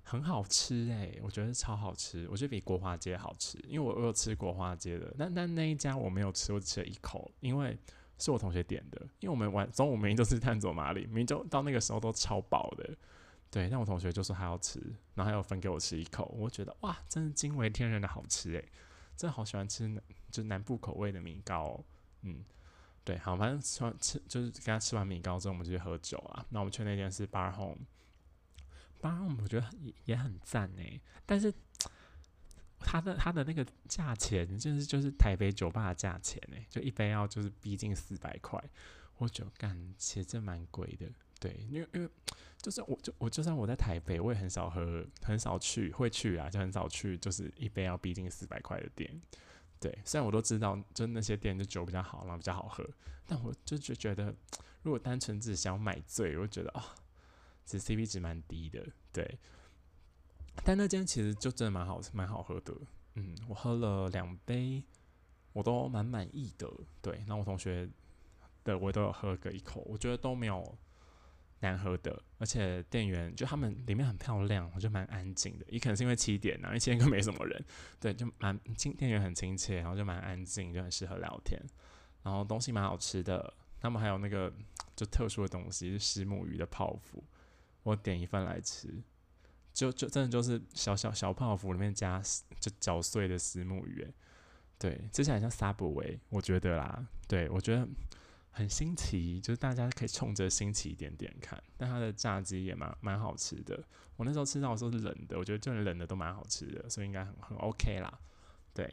S2: 很好吃诶，我觉得超好吃，我觉得比国华街好吃，因为我我有吃国华街的，但但那一家我没有吃，我只吃了一口，因为是我同学点的，因为我们晚中午明明都是探索马里，明明就到那个时候都超饱的，对，但我同学就说他要吃，然后还要分给我吃一口，我觉得哇，真的惊为天人的好吃诶，真的好喜欢吃就南部口味的米糕，嗯，对，好，反正吃完吃就是跟他吃完米糕之后，我们就去喝酒啊，那我们去那间是 Bar Home。八 r 我觉得也也很赞诶，但是它的它的那个价钱就是就是台北酒吧的价钱诶，就一杯要就是逼近四百块，我觉得干其实这蛮贵的，对，因为因为就是我就我就算我在台北，我也很少喝，很少去会去啊，就很少去，就是一杯要逼近四百块的店，对，虽然我都知道，就那些店的酒比较好，然后比较好喝，但我就就觉得，如果单纯只想买醉，我觉得啊。其实 CP 值蛮低的，对。但那间其实就真的蛮好吃，蛮好喝的。嗯，我喝了两杯，我都蛮满意的。对，那我同学的我都有喝个一口，我觉得都没有难喝的。而且店员就他们里面很漂亮，我觉得蛮安静的。也可能是因为七点啊，因为七点更没什么人。对，就蛮亲，店员很亲切，然后就蛮安静，就很适合聊天。然后东西蛮好吃的，他们还有那个就特殊的东西是石目鱼的泡芙。我点一份来吃，就就真的就是小小小泡芙里面加就搅碎的石目鱼，对，吃起来像 Subway，我觉得啦，对我觉得很新奇，就是大家可以冲着新奇一点点看，但它的炸鸡也蛮蛮好吃的。我那时候吃到的时候是冷的，我觉得就连冷的都蛮好吃的，所以应该很很 OK 啦。对，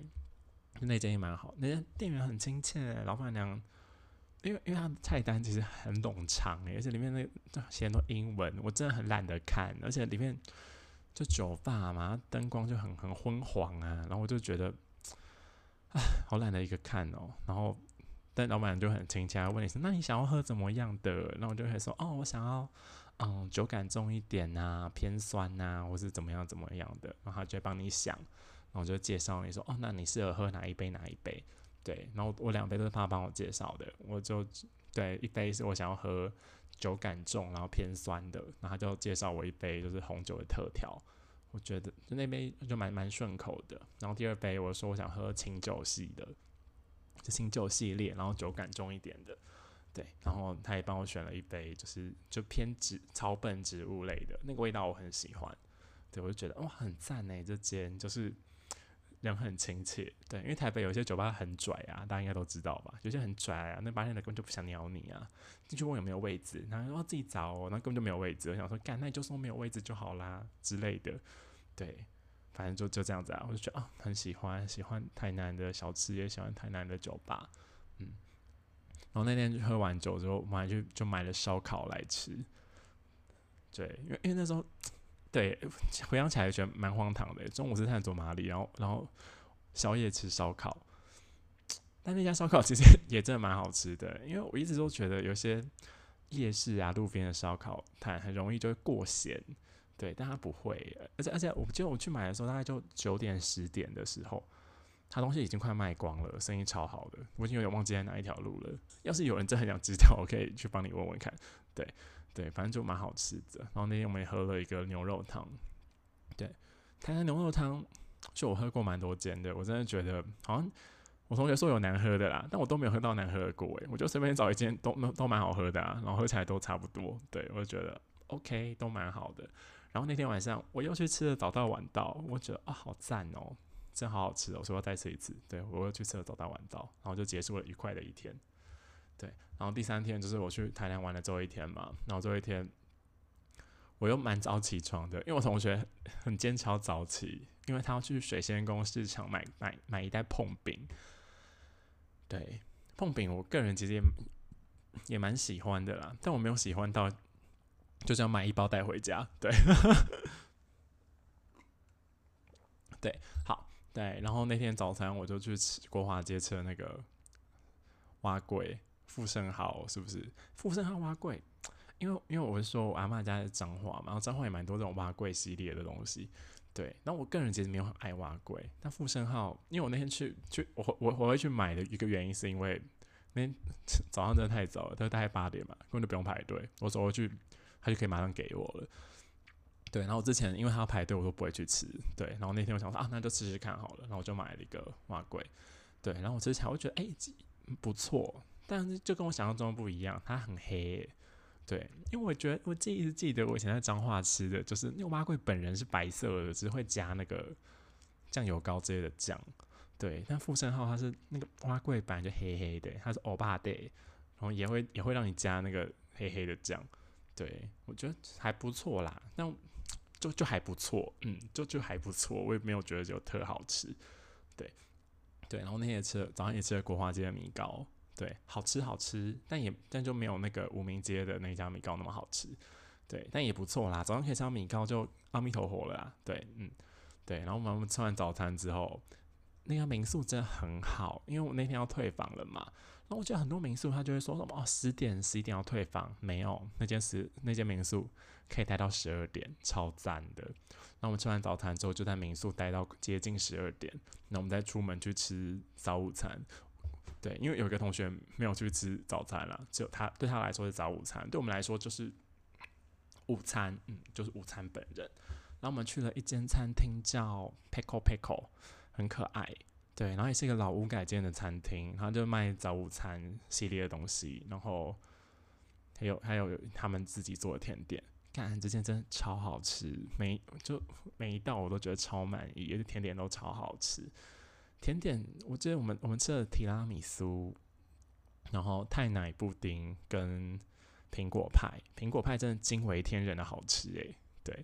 S2: 那间也蛮好，那间店员很亲切，老板娘。因为因为它的菜单其实很冗长诶，而且里面那写很多英文，我真的很懒得看。而且里面就酒吧嘛，灯光就很很昏黄啊，然后我就觉得，唉，好懒得一个看哦。然后但老板就很亲切，问你说：“那你想要喝怎么样的？”然后我就会说：“哦，我想要嗯酒感重一点啊，偏酸呐，或是怎么样怎么样的。”然后他就会帮你想，然后就介绍你说：“哦，那你适合喝哪一杯哪一杯？”对，然后我两杯都是他帮我介绍的，我就对一杯是我想要喝酒感重，然后偏酸的，然后他就介绍我一杯就是红酒的特调，我觉得就那杯就蛮蛮顺口的。然后第二杯我说我想喝清酒系的，就清酒系列，然后酒感重一点的，对，然后他也帮我选了一杯就是就偏植草本植物类的那个味道我很喜欢，对我就觉得哇很赞呢，这间就是。人很亲切，对，因为台北有些酒吧很拽啊，大家应该都知道吧？有些很拽啊，那八天的根本就不想鸟你啊，进去问有没有位置，然后说自己找，哦，那根本就没有位置。我想说，干，那你就说没有位置就好啦之类的，对，反正就就这样子啊，我就觉得啊，很喜欢，喜欢台南的小吃，也喜欢台南的酒吧，嗯。然后那天喝完酒之后，我们还就就买了烧烤来吃，对，因为因为那时候。对，回想起来觉得蛮荒唐的。中午是探索马里，然后然后宵夜吃烧烤，但那家烧烤其实也真的蛮好吃的。因为我一直都觉得有些夜市啊、路边的烧烤摊很容易就会过咸，对，但它不会。而且而且，我记得我去买的时候大概就九点十点的时候，它东西已经快卖光了，生意超好的。我已经有点忘记在哪一条路了。要是有人真的很想知道，我可以去帮你问问看。对。对，反正就蛮好吃的。然后那天我们也喝了一个牛肉汤。对，台南牛肉汤，就我喝过蛮多间的，我真的觉得好像我同学说有难喝的啦，但我都没有喝到难喝的过诶。我就随便找一间都都蛮好喝的啊，然后喝起来都差不多。对我就觉得 OK，都蛮好的。然后那天晚上我又去吃了早到晚到，我觉得啊好赞哦，真好好吃哦，我说要再吃一次。对我又去吃了早到晚到，然后就结束了愉快的一天。对，然后第三天就是我去台南玩的最后一天嘛，然后最后一天我又蛮早起床的，因为我同学很坚持要早起，因为他要去水仙宫市场买买买一袋碰饼。对，碰饼我个人其实也也蛮喜欢的啦，但我没有喜欢到就这样买一包带回家。对，对，好，对，然后那天早餐我就去吃国华街吃了那个蛙龟。富盛号是不是？富盛号蛙柜，因为因为我是说我阿妈家是彰化嘛，然后彰化也蛮多这种蛙柜系列的东西。对，那我个人其实没有很爱蛙柜，但富盛号，因为我那天去去我我我会去买的一个原因是因为那天 早上真的太早了，大概八点嘛，根本就不用排队，我走过去他就可以马上给我了。对，然后之前因为他要排队，我都不会去吃。对，然后那天我想说啊，那就试试看好了，然后我就买了一个蛙柜。对，然后我吃起来我觉得哎不错。但是就跟我想象中不一样，它很黑，对，因为我觉得我记一直记得我以前在彰化吃的就是那个蛙桂本人是白色的，只会加那个酱油膏之类的酱，对。但富盛号它是那个蛙桂本来就黑黑的，它是欧巴的，然后也会也会让你加那个黑黑的酱，对我觉得还不错啦，那就就还不错，嗯，就就还不错，我也没有觉得就特好吃，对对。然后那天也吃了，早上也吃了国华街的米糕。对，好吃好吃，但也但就没有那个无名街的那家米糕那么好吃。对，但也不错啦。早上可以吃米糕，就阿弥陀佛了啦。对，嗯，对。然后我们吃完早餐之后，那家民宿真的很好，因为我那天要退房了嘛。然后我记得很多民宿他就会说什么哦，十点十一点要退房，没有那间十那间民宿可以待到十二点，超赞的。那我们吃完早餐之后，就在民宿待到接近十二点，那我们再出门去吃早午餐。对，因为有一个同学没有去吃早餐了，只有他对他来说是早午餐，对我们来说就是午餐，嗯，就是午餐本人。然后我们去了一间餐厅叫 Pickle Pickle，很可爱，对，然后也是一个老屋改建的餐厅，然后就卖早午餐系列的东西，然后还有还有他们自己做的甜点，看这间真的超好吃，每就每一道我都觉得超满意，而且甜点都超好吃。甜点，我记得我们我们吃了提拉米苏，然后太奶布丁跟苹果派，苹果派真的惊为天人的好吃诶，对，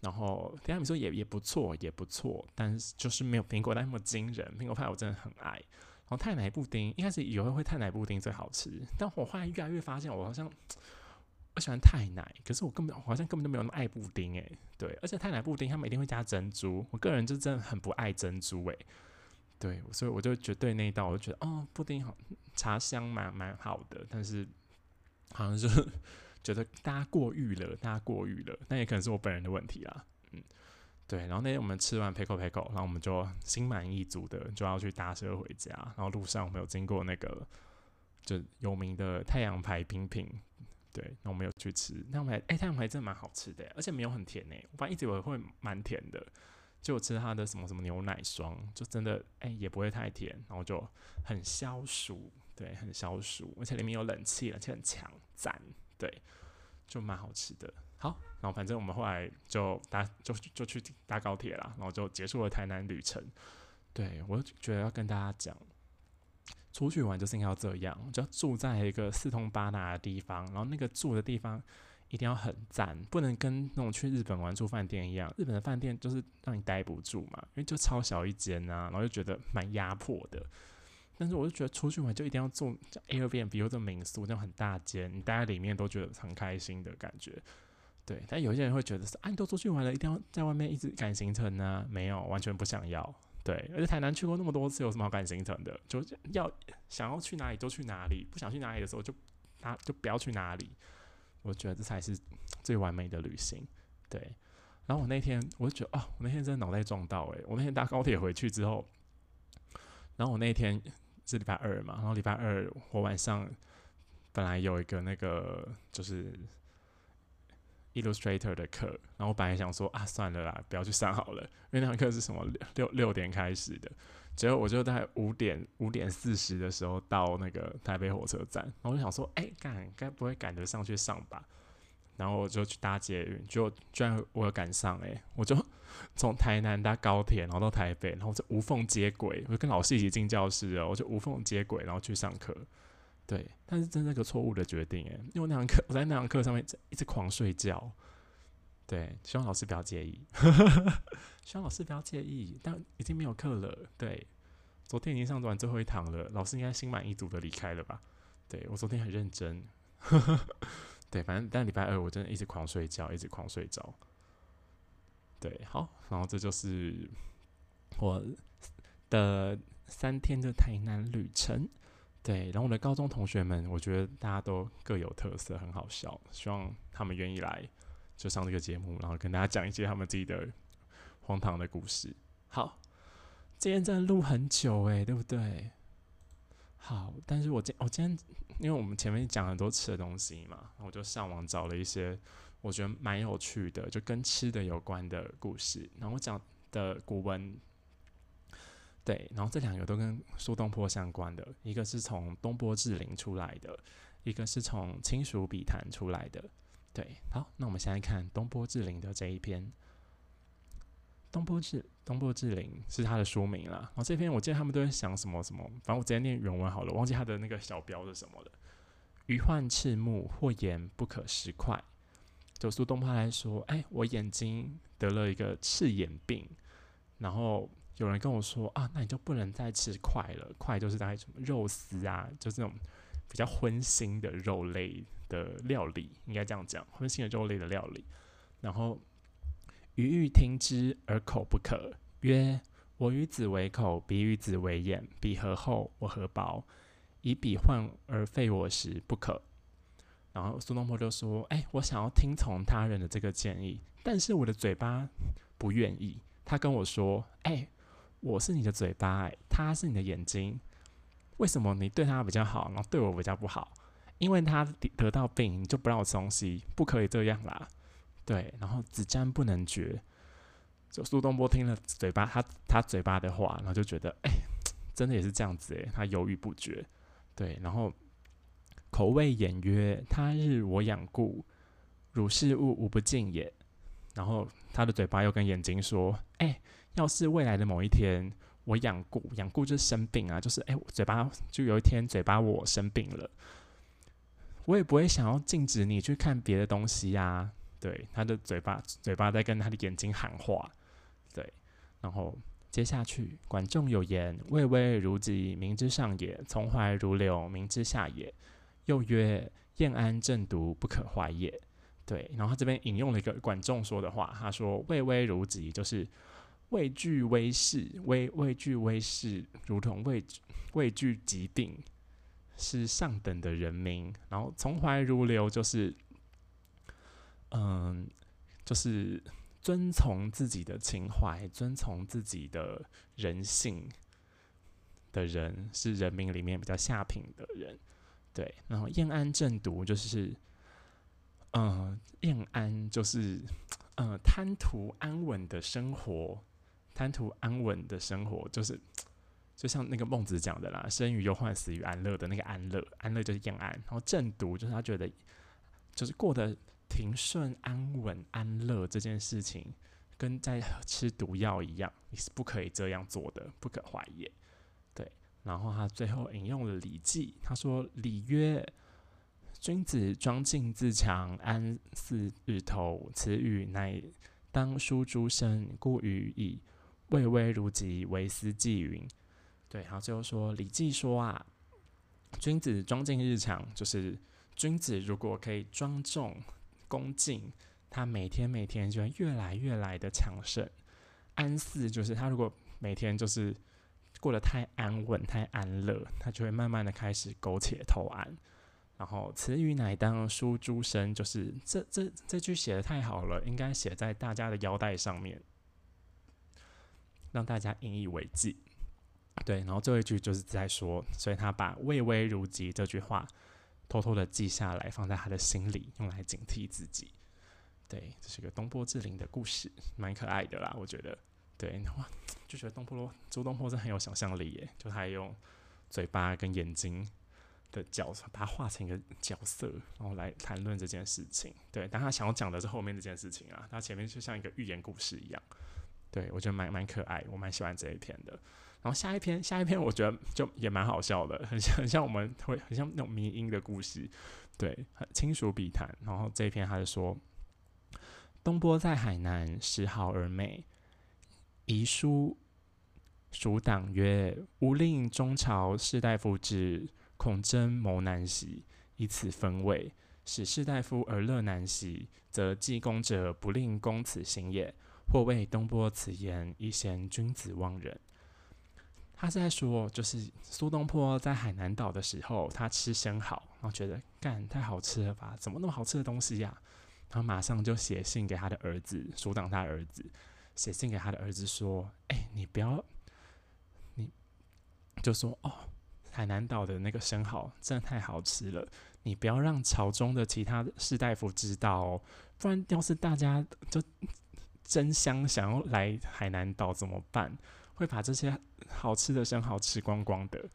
S2: 然后提拉米苏也也不错，也不错，但是就是没有苹果那么惊人。苹果派我真的很爱，然后太奶布丁一开始以为会太奶布丁最好吃，但我后来越来越发现我好像我喜欢太奶，可是我根本好像根本就没有那么爱布丁诶，对，而且太奶布丁他们一定会加珍珠，我个人就真的很不爱珍珠诶。对，所以我就绝对那一道，我就觉得哦，布丁好，茶香蛮蛮好的，但是好像就是 觉得大家过誉了，大家过誉了，那也可能是我本人的问题啦。嗯，对。然后那天我们吃完 pickle pickle，然后我们就心满意足的就要去搭车回家。然后路上我们有经过那个就有名的太阳牌冰品，对，那我们有去吃。太阳牌，哎，太阳牌真的蛮好吃的，而且没有很甜诶，我发现一直以为会蛮甜的。就吃它的什么什么牛奶霜，就真的哎也不会太甜，然后就很消暑，对，很消暑，而且里面有冷气，而且很强，赞，对，就蛮好吃的。好，然后反正我们后来就搭就就去搭高铁啦，然后就结束了台南旅程。对我觉得要跟大家讲，出去玩就是应该要这样，就要住在一个四通八达的地方，然后那个住的地方。一定要很赞，不能跟那种去日本玩住饭店一样。日本的饭店就是让你待不住嘛，因为就超小一间啊，然后就觉得蛮压迫的。但是我就觉得出去玩就一定要住 Airbnb 或者民宿，那种很大间，你待在里面都觉得很开心的感觉。对，但有些人会觉得是啊，你都出去玩了，一定要在外面一直赶行程呢？没有，完全不想要。对，而且台南去过那么多次，有什么好赶行程的？就要想要去哪里就去哪里，不想去哪里的时候就他就不要去哪里。我觉得这才是最完美的旅行，对。然后我那天我就觉得，哦，我那天真的脑袋撞到诶，我那天搭高铁回去之后，然后我那天是礼拜二嘛，然后礼拜二我晚上本来有一个那个就是 Illustrator 的课，然后我本来想说啊，算了啦，不要去上好了，因为那堂课是什么六六点开始的。结果我就在五点五点四十的时候到那个台北火车站，然后我就想说，哎，赶该不会赶得上去上吧？然后我就去搭捷运，就居然我有赶上诶、我就从台南搭高铁，然后到台北，然后就无缝接轨，我就跟老师一起进教室哦，我就无缝接轨，然后去上课。对，但是真是个错误的决定诶，因为那堂课我在那堂课上面一直狂睡觉。对，希望老师不要介意，希望老师不要介意，但已经没有课了。对，昨天已经上完最后一堂了，老师应该心满意足的离开了吧？对我昨天很认真。对，反正但礼拜二我真的一直狂睡觉，一直狂睡着。对，好，然后这就是我的三天的台南旅程。对，然后我的高中同学们，我觉得大家都各有特色，很好笑。希望他们愿意来就上这个节目，然后跟大家讲一些他们自己的荒唐的故事。好，今天真的录很久诶，对不对？好，但是我今我今天，因为我们前面讲很多吃的东西嘛，我就上网找了一些我觉得蛮有趣的，就跟吃的有关的故事。然后我讲的古文，对，然后这两个都跟苏东坡相关的，一个是从东坡志林出来的，一个是从清蜀笔谈出来的。对，好，那我们现在看东坡志林的这一篇。东坡志东坡志林是他的书名啦。然后这篇我记得他们都在想什么什么，反正我直接念原文好了，忘记他的那个小标是什么了。余患赤目，或言不可食快。就苏东坡来说，哎，我眼睛得了一个赤眼病，然后有人跟我说啊，那你就不能再吃快了，快就是大概什么肉丝啊，就这种比较荤腥的肉类的料理，应该这样讲，荤腥的肉类的料理，然后。余欲听之而口不可，曰：“我与子为口，彼与子为眼，彼何厚，我何薄？以彼患而废我时，不可。”然后苏东坡就说：“哎，我想要听从他人的这个建议，但是我的嘴巴不愿意。他跟我说：‘哎，我是你的嘴巴，哎，他是你的眼睛，为什么你对他比较好，然后对我比较不好？因为他得到病，你就不让我吃东西，不可以这样啦。’”对，然后子瞻不能决，就苏东坡听了嘴巴他他嘴巴的话，然后就觉得，哎，真的也是这样子诶，他犹豫不决。对，然后口味言曰：“他日我养故，汝是物无不尽也。”然后他的嘴巴又跟眼睛说：“哎，要是未来的某一天我养故，养故就是生病啊，就是哎，嘴巴就有一天嘴巴我生病了，我也不会想要禁止你去看别的东西呀。”对，他的嘴巴，嘴巴在跟他的眼睛喊话。对，然后接下去，管仲有言：“巍巍如棘，民之上也；从怀如流，民之下也。”又曰：“晏安正独，不可怀也。”对，然后他这边引用了一个管仲说的话，他说：“巍巍如棘，就是畏惧威势，畏畏惧威势，如同畏畏惧疾病，是上等的人民。然后从怀如流，就是。”嗯，就是遵从自己的情怀，遵从自己的人性的人，是人民里面比较下品的人。对，然后晏安正读就是，嗯，晏安就是，嗯，贪图安稳的生活，贪图安稳的生活，就是就像那个孟子讲的啦，“生于忧患，死于安乐”的那个安乐，安乐就是厌安。然后正独就是他觉得，就是过得。平顺、安稳、安乐这件事情，跟在吃毒药一样，你是不可以这样做的，不可怀也。对，然后他最后引用了《礼记》，他说：“礼曰：君子庄敬自强，安似日头。此语乃当书诸生，故予以畏微如棘，为斯纪云。”对，然后最后说，《礼记》说啊，君子庄敬日强，就是君子如果可以庄重。恭敬，他每天每天就会越来越来的强盛。安肆就是他如果每天就是过得太安稳、太安乐，他就会慢慢的开始苟且偷安。然后此语乃当书诸生，就是这这这句写的太好了，应该写在大家的腰带上面，让大家引以为戒。对，然后最后一句就是在说，所以他把“畏微如棘”这句话。偷偷的记下来，放在他的心里，用来警惕自己。对，这是个东坡志林的故事，蛮可爱的啦，我觉得。对，哇，就觉得东坡罗周东坡真很有想象力耶，就他用嘴巴跟眼睛的角色，把它画成一个角色，然后来谈论这件事情。对，但他想要讲的是后面这件事情啊，他前面就像一个寓言故事一样。对我觉得蛮蛮可爱，我蛮喜欢这一篇的。然后下一篇，下一篇我觉得就也蛮好笑的，很像很像我们会很像那种迷音的故事。对，亲属笔谈。然后这一篇他就说，东波在海南时好而美，遗书属党曰：吾令中朝士大夫之。恐真谋难袭，以此分位，使士大夫而乐难袭，则济公者不令公此行也。或谓东坡此言，以贤君子忘人。他是在说，就是苏东坡在海南岛的时候，他吃生蚝，然后觉得干太好吃了吧？怎么那么好吃的东西呀？然后马上就写信给他的儿子，阻挡他儿子，写信给他的儿子说：“哎，你不要，你就说哦。”海南岛的那个生蚝真的太好吃了，你不要让朝中的其他士大夫知道哦，不然要是大家就争相想要来海南岛怎么办？会把这些好吃的生蚝吃光光的。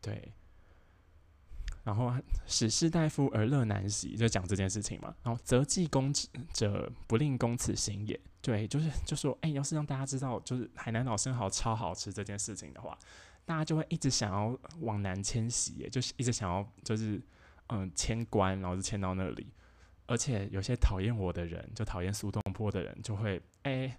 S2: 对，然后使士大夫而乐难袭，就讲这件事情嘛。然后则济公者不令公此行也。对，就是就说，哎，要是让大家知道，就是海南岛生蚝超好吃这件事情的话。大家就会一直想要往南迁徙，也就是一直想要就是嗯迁官，然后就迁到那里。而且有些讨厌我的人，就讨厌苏东坡的人，就会哎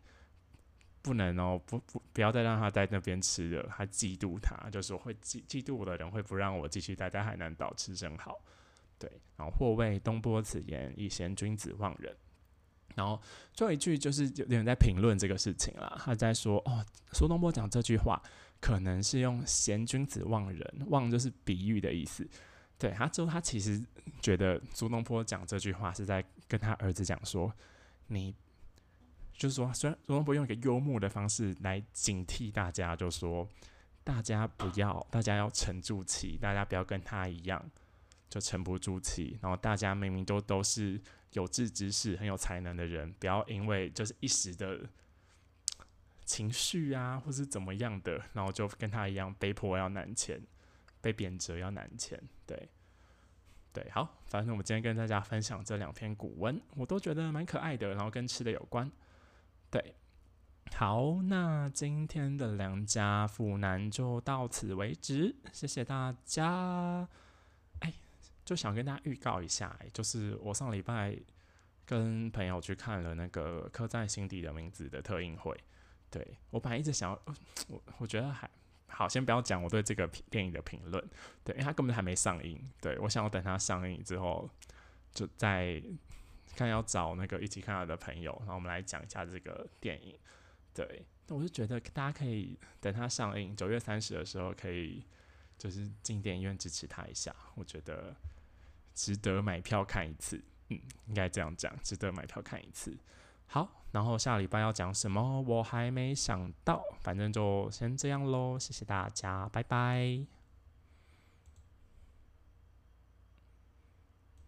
S2: 不能哦，不不不要再让他在那边吃了，他嫉妒他，就是会嫉嫉妒我的人会不让我继续待在海南岛吃生蚝。对，然后或谓东坡此言，以贤君子忘人。然后最后一句就是有人在评论这个事情啦，他在说哦，苏东坡讲这句话。可能是用贤君子忘人，忘就是比喻的意思。对他之后，他其实觉得苏东坡讲这句话是在跟他儿子讲说，你就是说，虽然苏东坡用一个幽默的方式来警惕大家，就说大家不要，大家要沉住气，大家不要跟他一样就沉不住气。然后大家明明都都是有志之士、很有才能的人，不要因为就是一时的。情绪啊，或是怎么样的，然后就跟他一样被迫要难签，被贬谪要难签，对，对，好，反正我们今天跟大家分享这两篇古文，我都觉得蛮可爱的，然后跟吃的有关，对，好，那今天的良家妇男就到此为止，谢谢大家。哎，就想跟大家预告一下，就是我上礼拜跟朋友去看了那个刻在心底的名字的特映会。对我本来一直想要，我我觉得还好，先不要讲我对这个电影的评论，对，因为它根本还没上映。对我想要等它上映之后，就再看要找那个一起看到的朋友，然后我们来讲一下这个电影。对，那我就觉得大家可以等它上映，九月三十的时候可以就是进电影院支持他一下，我觉得值得买票看一次。嗯，应该这样讲，值得买票看一次。好。然后下礼拜要讲什么，我还没想到，反正就先这样喽，谢谢大家，拜拜。